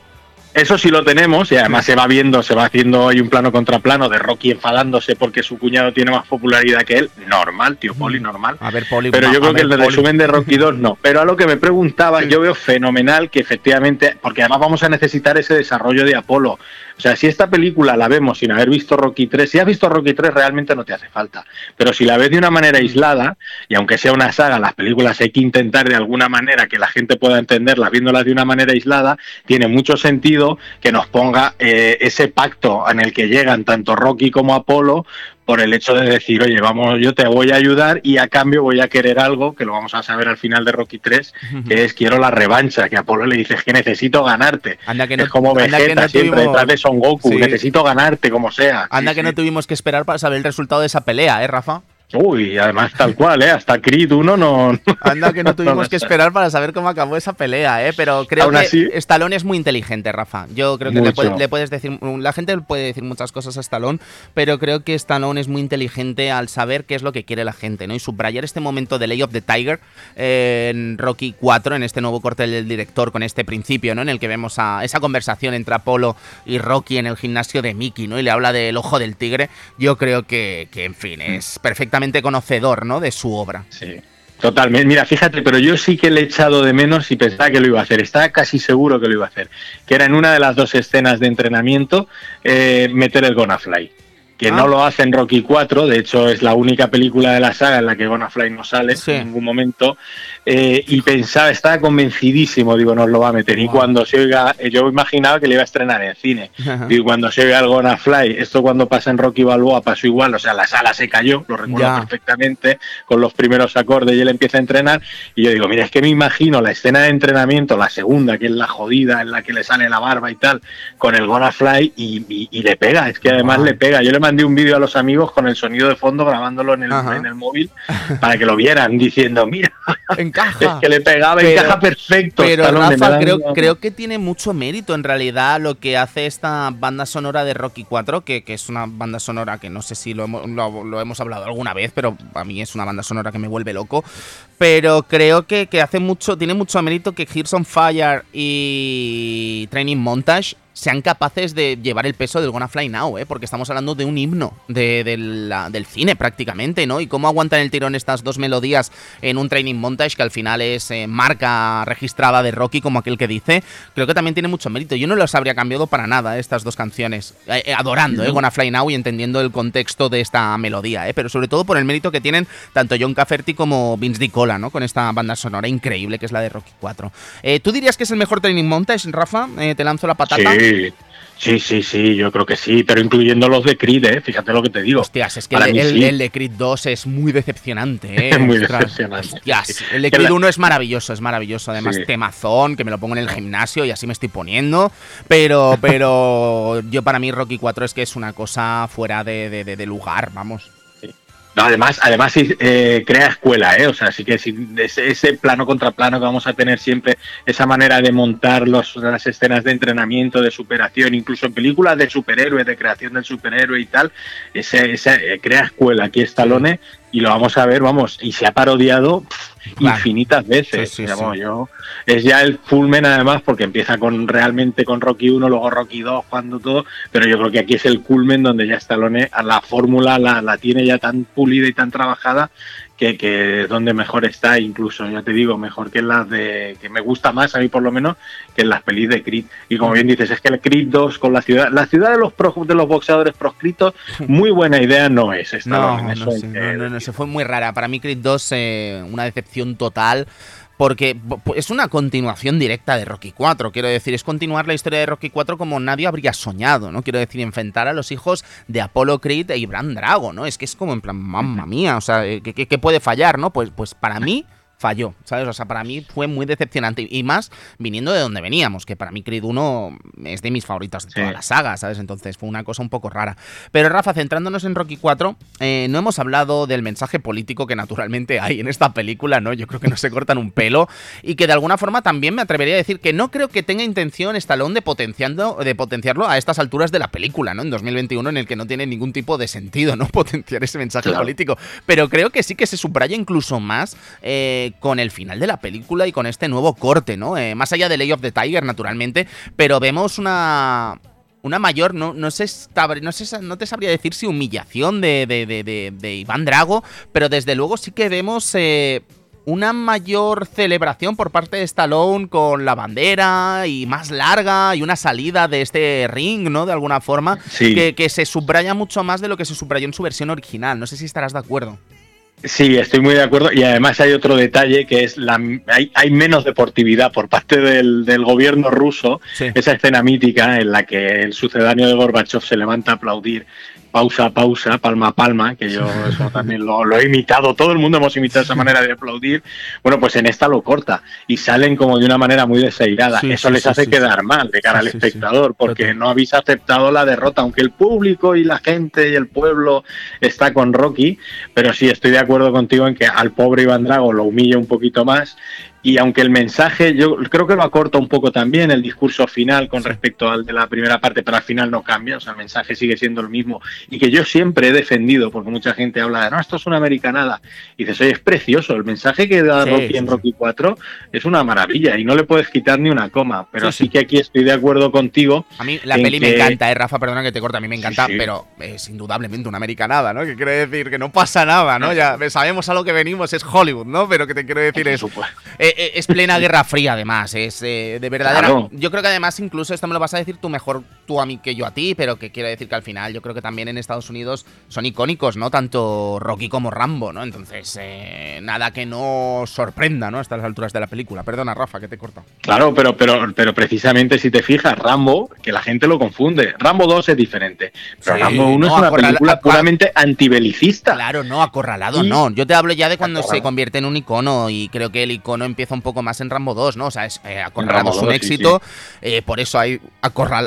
Eso sí lo tenemos y además se va viendo, se va haciendo hoy un plano contra plano de Rocky enfadándose porque su cuñado tiene más popularidad que él. Normal, tío Poli, normal. A ver, Poli. Pero yo creo que el resumen de Rocky 2 no. Pero a lo que me preguntaba, yo veo fenomenal que efectivamente, porque además vamos a necesitar ese desarrollo de Apolo. O sea, si esta película la vemos sin haber visto Rocky 3, si has visto Rocky 3 realmente no te hace falta. Pero si la ves de una manera aislada, y aunque sea una saga, las películas hay que intentar de alguna manera que la gente pueda entenderlas viéndolas de una manera aislada, tiene mucho sentido que nos ponga eh, ese pacto en el que llegan tanto Rocky como Apolo por el hecho de decir, oye, vamos, yo te voy a ayudar y a cambio voy a querer algo, que lo vamos a saber al final de Rocky 3, que es quiero la revancha, que Apolo le dice que necesito ganarte. es como Vegeta siempre detrás de Son Goku, necesito ganarte como sea. Anda que no tuvimos que esperar para saber el resultado de esa pelea, ¿eh, Rafa? Uy, además tal cual, ¿eh? Hasta Creed 1 no... Anda que no tuvimos que esperar para saber cómo acabó esa pelea, ¿eh? Pero creo que Stallone es muy inteligente, Rafa. Yo creo que le, puedes decir... La gente puede decir muchas cosas a Stallone, pero creo que Stallone es muy inteligente al saber qué es lo que quiere la gente, ¿no? Y subrayar este momento de Lay of the Tiger eh, en Rocky 4, en este nuevo corte del director, con este principio, ¿no? En el que vemos a esa conversación entre Apolo y Rocky en el gimnasio de Mickey, ¿no? Y le habla del ojo del tigre. Yo creo que, que en fin, es perfecto conocedor ¿no? de su obra. Sí. Totalmente. Mira, fíjate, pero yo sí que le he echado de menos y pensaba que lo iba a hacer. Estaba casi seguro que lo iba a hacer. Que era en una de las dos escenas de entrenamiento eh, meter el Gonna Fly que no ah. lo hace en Rocky 4, de hecho es la única película de la saga en la que Fly no sale en ningún momento, eh, y pensaba, estaba convencidísimo, digo, nos lo va a meter, y cuando se oiga, eh, yo imaginaba que le iba a estrenar en cine, y cuando se oiga el Fly, esto cuando pasa en Rocky Balboa pasó igual, o sea, la sala se cayó, lo recuerdo perfectamente, con los primeros acordes y él empieza a entrenar, y yo digo, mira, es que me imagino la escena de entrenamiento, la segunda, que es la jodida, en la que le sale la barba y tal, con el Gonna Fly, y, y, le pega, es que además le pega, yo le mandé un vídeo a los amigos con el sonido de fondo grabándolo en el, en el móvil para que lo vieran diciendo, mira, encaja. es que le pegaba, encaja perfecto. Pero Rafa, creo, creo, que tiene mucho mérito en realidad lo que hace esta banda sonora de Rocky 4, que, que es una banda sonora que no sé si lo hemos, lo, hemos hablado alguna vez, pero a mí es una banda sonora que me vuelve loco. Pero creo que, que hace mucho, tiene mucho mérito que Here's on Fire y Training Montage sean capaces de llevar el peso del Gonna Fly Now, ¿eh? porque estamos hablando de un himno de, del cine prácticamente, ¿no? Y cómo aguantan el tirón estas dos melodías en un training montage que al final es eh, marca registrada de Rocky, como aquel que dice, creo que también tiene mucho mérito. Yo no los habría cambiado para nada estas dos canciones, eh, eh, adorando ¿eh? Gonna Fly Now y entendiendo el contexto de esta melodía, ¿eh? pero sobre todo por el mérito que tienen tanto John Cafferty como Vince DiCola, ¿no? Con esta banda sonora increíble que es la de Rocky 4. ¿Tú dirías que es el mejor training montage, Rafa? te lanzo la patata. Sí. Sí, sí, yo creo que sí, pero incluyendo los de Creed, ¿eh? fíjate lo que te digo. Hostias, es que el, de Creed 2 es muy decepcionante, ¿eh? muy decepcionante. el de Creed 1 es maravilloso, es maravilloso. Además, temazón, que me lo pongo en el gimnasio y así me estoy poniendo. Pero, pero yo para mí Rocky 4 es que es una cosa fuera de, de lugar, vamos además, además eh, crea escuela, ¿eh? O sea, sí que ese, plano contra plano que vamos a tener siempre, esa manera de montar los, las escenas de entrenamiento, de superación, incluso en películas de superhéroes, de creación del superhéroe y tal, ese, ese crea escuela. Aquí Stallone y lo vamos a ver, vamos, y se ha parodiado infinitas veces. Yo, es ya el culmen además porque empieza con realmente con Rocky 1, luego Rocky 2, cuando todo, pero yo creo que aquí es el culmen donde ya Stallone a la fórmula la, la tiene ya tan pulida y tan trabajada que, que es donde mejor está, incluso, ya te digo, mejor que en las de, que me gusta más a mí por lo menos, que en las pelis de Creed. Y como bien dices, es que el Creed 2 con la ciudad, la ciudad de los de los boxeadores proscritos, muy buena idea no es. no, no, no, no, se fue muy rara. Para mí Creed 2, eh, una decepción total porque es una continuación directa de Rocky 4, quiero decir, es continuar la historia de Rocky 4 como nadie habría soñado, ¿no? Quiero decir, enfrentar a los hijos de Apollo Creed e Ibran Drago, ¿no? Es que es como en plan, mamma mía, o sea, ¿qué, puede fallar, no? Pues, pues para mí falló, ¿sabes? O sea, para mí fue muy decepcionante y más viniendo de donde veníamos, que para mí Creed 1 es de mis favoritos de toda la saga, ¿sabes? Entonces fue una cosa un poco rara. Pero Rafa, centrándonos en Rocky 4, eh, no hemos hablado del mensaje político que naturalmente hay en esta película, ¿no? Yo creo que no se cortan un pelo y que de alguna forma también me atrevería a decir que no creo que tenga intención Stallone de, potenciando, de potenciarlo a estas alturas de la película, ¿no? En 2021 en el que no tiene ningún tipo de sentido, ¿no? Potenciar ese mensaje político. Pero creo que sí que se subraya incluso más eh, con el final de la película y con este nuevo corte, ¿no? Eh, más allá de Lay of the Tiger, naturalmente, pero vemos una una mayor, no, no, sé, no, sé, no te sabría decir si humillación de, de, Iván Drago, pero desde luego sí que vemos eh, una mayor celebración por parte de Stallone con la bandera y más larga y una salida de este ring, ¿no? De alguna forma, que, que se subraya mucho más de lo que se subrayó en su versión original. No sé si estarás de acuerdo. Sí, estoy muy de acuerdo. Y además hay otro detalle que es la hay, hay menos deportividad por parte del, del gobierno ruso. Esa escena mítica en la que el sucedáneo de Gorbachev se levanta a aplaudir pausa pausa, palma palma, que yo eso también lo, he imitado, todo el mundo hemos imitado esa manera de aplaudir, bueno, pues en esta lo corta y salen como de una manera muy desairada. eso les hace quedar mal de cara al espectador, porque no habéis aceptado la derrota, aunque el público y la gente y el pueblo está con Rocky, pero sí estoy de acuerdo contigo en que al pobre Iván Drago lo humilla un poquito más y aunque el mensaje, yo creo que lo acorta un poco también el discurso final con respecto al de la primera parte, pero al final no cambia, o sea, el mensaje sigue siendo el mismo y que yo siempre he defendido, porque mucha gente habla de, no, esto es una americanada, y dices, oye, es precioso, el mensaje que da Rocky en Rocky 4 es una maravilla y no le puedes quitar ni una coma, pero sí, que aquí estoy de acuerdo contigo. A mí la peli me encanta, eh, Rafa, perdona que te corte, a mí me encanta, pero es indudablemente una americanada, ¿no? Que quiere decir que no pasa nada, ¿no? Ya sabemos a lo que venimos, es Hollywood, ¿no? Pero que te quiero decir es... Eh, eh, es plena Guerra Fría, además. Es eh, de verdadera. Yo creo que además, incluso esto me lo vas a decir tú mejor tú a mí que yo a ti, pero que quiero decir que al final yo creo que también en Estados Unidos son icónicos, ¿no? Tanto Rocky como Rambo, ¿no? Entonces, nada que no sorprenda, ¿no? Hasta las alturas de la película. Perdona, Rafa, que te corta. Claro, pero, pero, pero precisamente si te fijas, Rambo, que la gente lo confunde. Rambo 2 es diferente. Pero Rambo 1 es una película puramente antibelicista. Claro, no, acorralado, no. Yo te hablo ya de cuando se convierte en un icono y creo que el icono empieza un poco más en Rambo 2, ¿no? O sea, es eh, Acorralado es un éxito, eh, por eso hay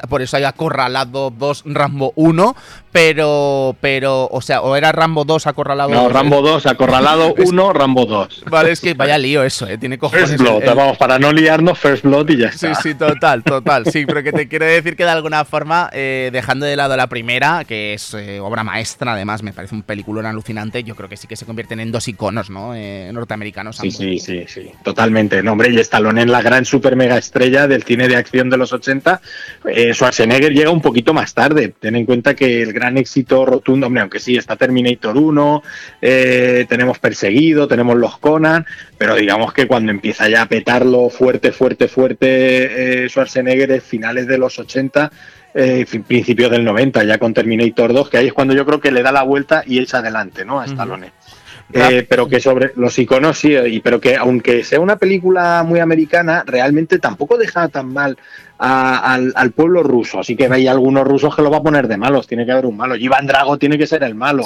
por eso hay Acorralado 2 Rambo 1, pero, pero, o sea, o era Rambo 2 Acorralado No, Rambo 2 Acorralado 1, Rambo 2. Vale, es que vaya lío eso, ¿eh? Tiene cojones. First Blood, vamos, para no liarnos, First Blood y ya está. Sí, sí, total, total. Sí, pero que te quiero decir que de alguna forma, eh, dejando de lado la primera, que es obra maestra, además, me parece un peliculón alucinante, yo creo que sí que se convierten en dos iconos, ¿no? norteamericanos. Sí, sí, sí, sí, totalmente. No, hombre, y Stallone en la gran super mega estrella del cine de acción de los 80, eh, Schwarzenegger llega un poquito más tarde. Ten en cuenta que el gran éxito rotundo, hombre, aunque sí, está Terminator 1, eh, tenemos Perseguido, tenemos los Conan, pero digamos que cuando empieza ya a petarlo fuerte, fuerte, fuerte eh, Schwarzenegger es finales de los 80, eh, principios del 90, ya con Terminator 2, que ahí es cuando yo creo que le da la vuelta y echa adelante, ¿no? A Stallone. Eh, pero que sobre los iconos sí, y, pero que aunque sea una película muy americana, realmente tampoco deja tan mal al, pueblo ruso. Así que hay algunos rusos que lo va a poner de malos, tiene que haber un malo. Iván Drago tiene que ser el malo.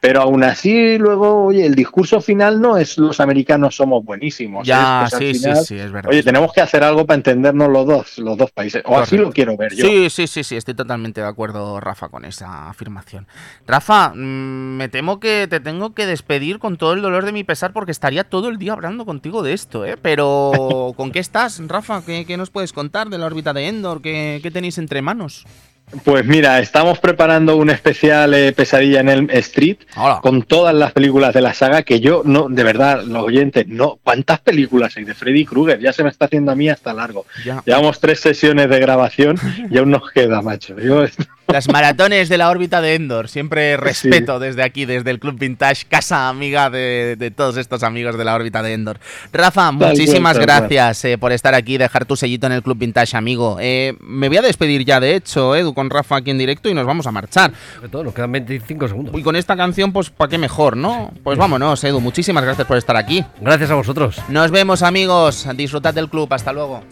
Pero aún así, luego, oye, el discurso final no es los americanos somos buenísimos. Ya, sí, sí, sí, es verdad. Oye, tenemos que hacer algo para entendernos los dos, los dos países. O así lo quiero ver yo. Sí, sí, sí, sí, estoy totalmente de acuerdo, Rafa, con esa afirmación. Rafa, mm, me temo que te tengo que despedir con todo el dolor de mi pesar porque estaría todo el día hablando contigo de esto, ¿eh? Pero, ¿con qué estás, Rafa? ¿Qué, qué nos puedes contar de la órbita de Endor? ¿Qué, tenéis entre manos? Pues mira, estamos preparando un especial eh, Pesadilla en el Street con todas las películas de la saga que yo no, de verdad, los oyentes, no, ¿cuántas películas hay de Freddy Krueger? Ya se me está haciendo a mí hasta largo. Llevamos tres sesiones de grabación y aún nos queda, macho. Yo Las maratones de la órbita de Endor. Siempre respeto desde aquí, desde el Club Vintage, casa amiga de, todos estos amigos de la órbita de Endor. Rafa, muchísimas gracias eh, por estar aquí, dejar tu sellito en el Club Vintage, amigo. Eh, me voy a despedir ya, de hecho, Edu, con Rafa aquí en directo y nos vamos a marchar. todo, nos quedan 25 segundos. Y con esta canción, pues, ¿para qué mejor, no? Pues vámonos, Edu. Muchísimas gracias por estar aquí. Gracias a vosotros. Nos vemos, amigos. Disfrutad del club. Hasta luego.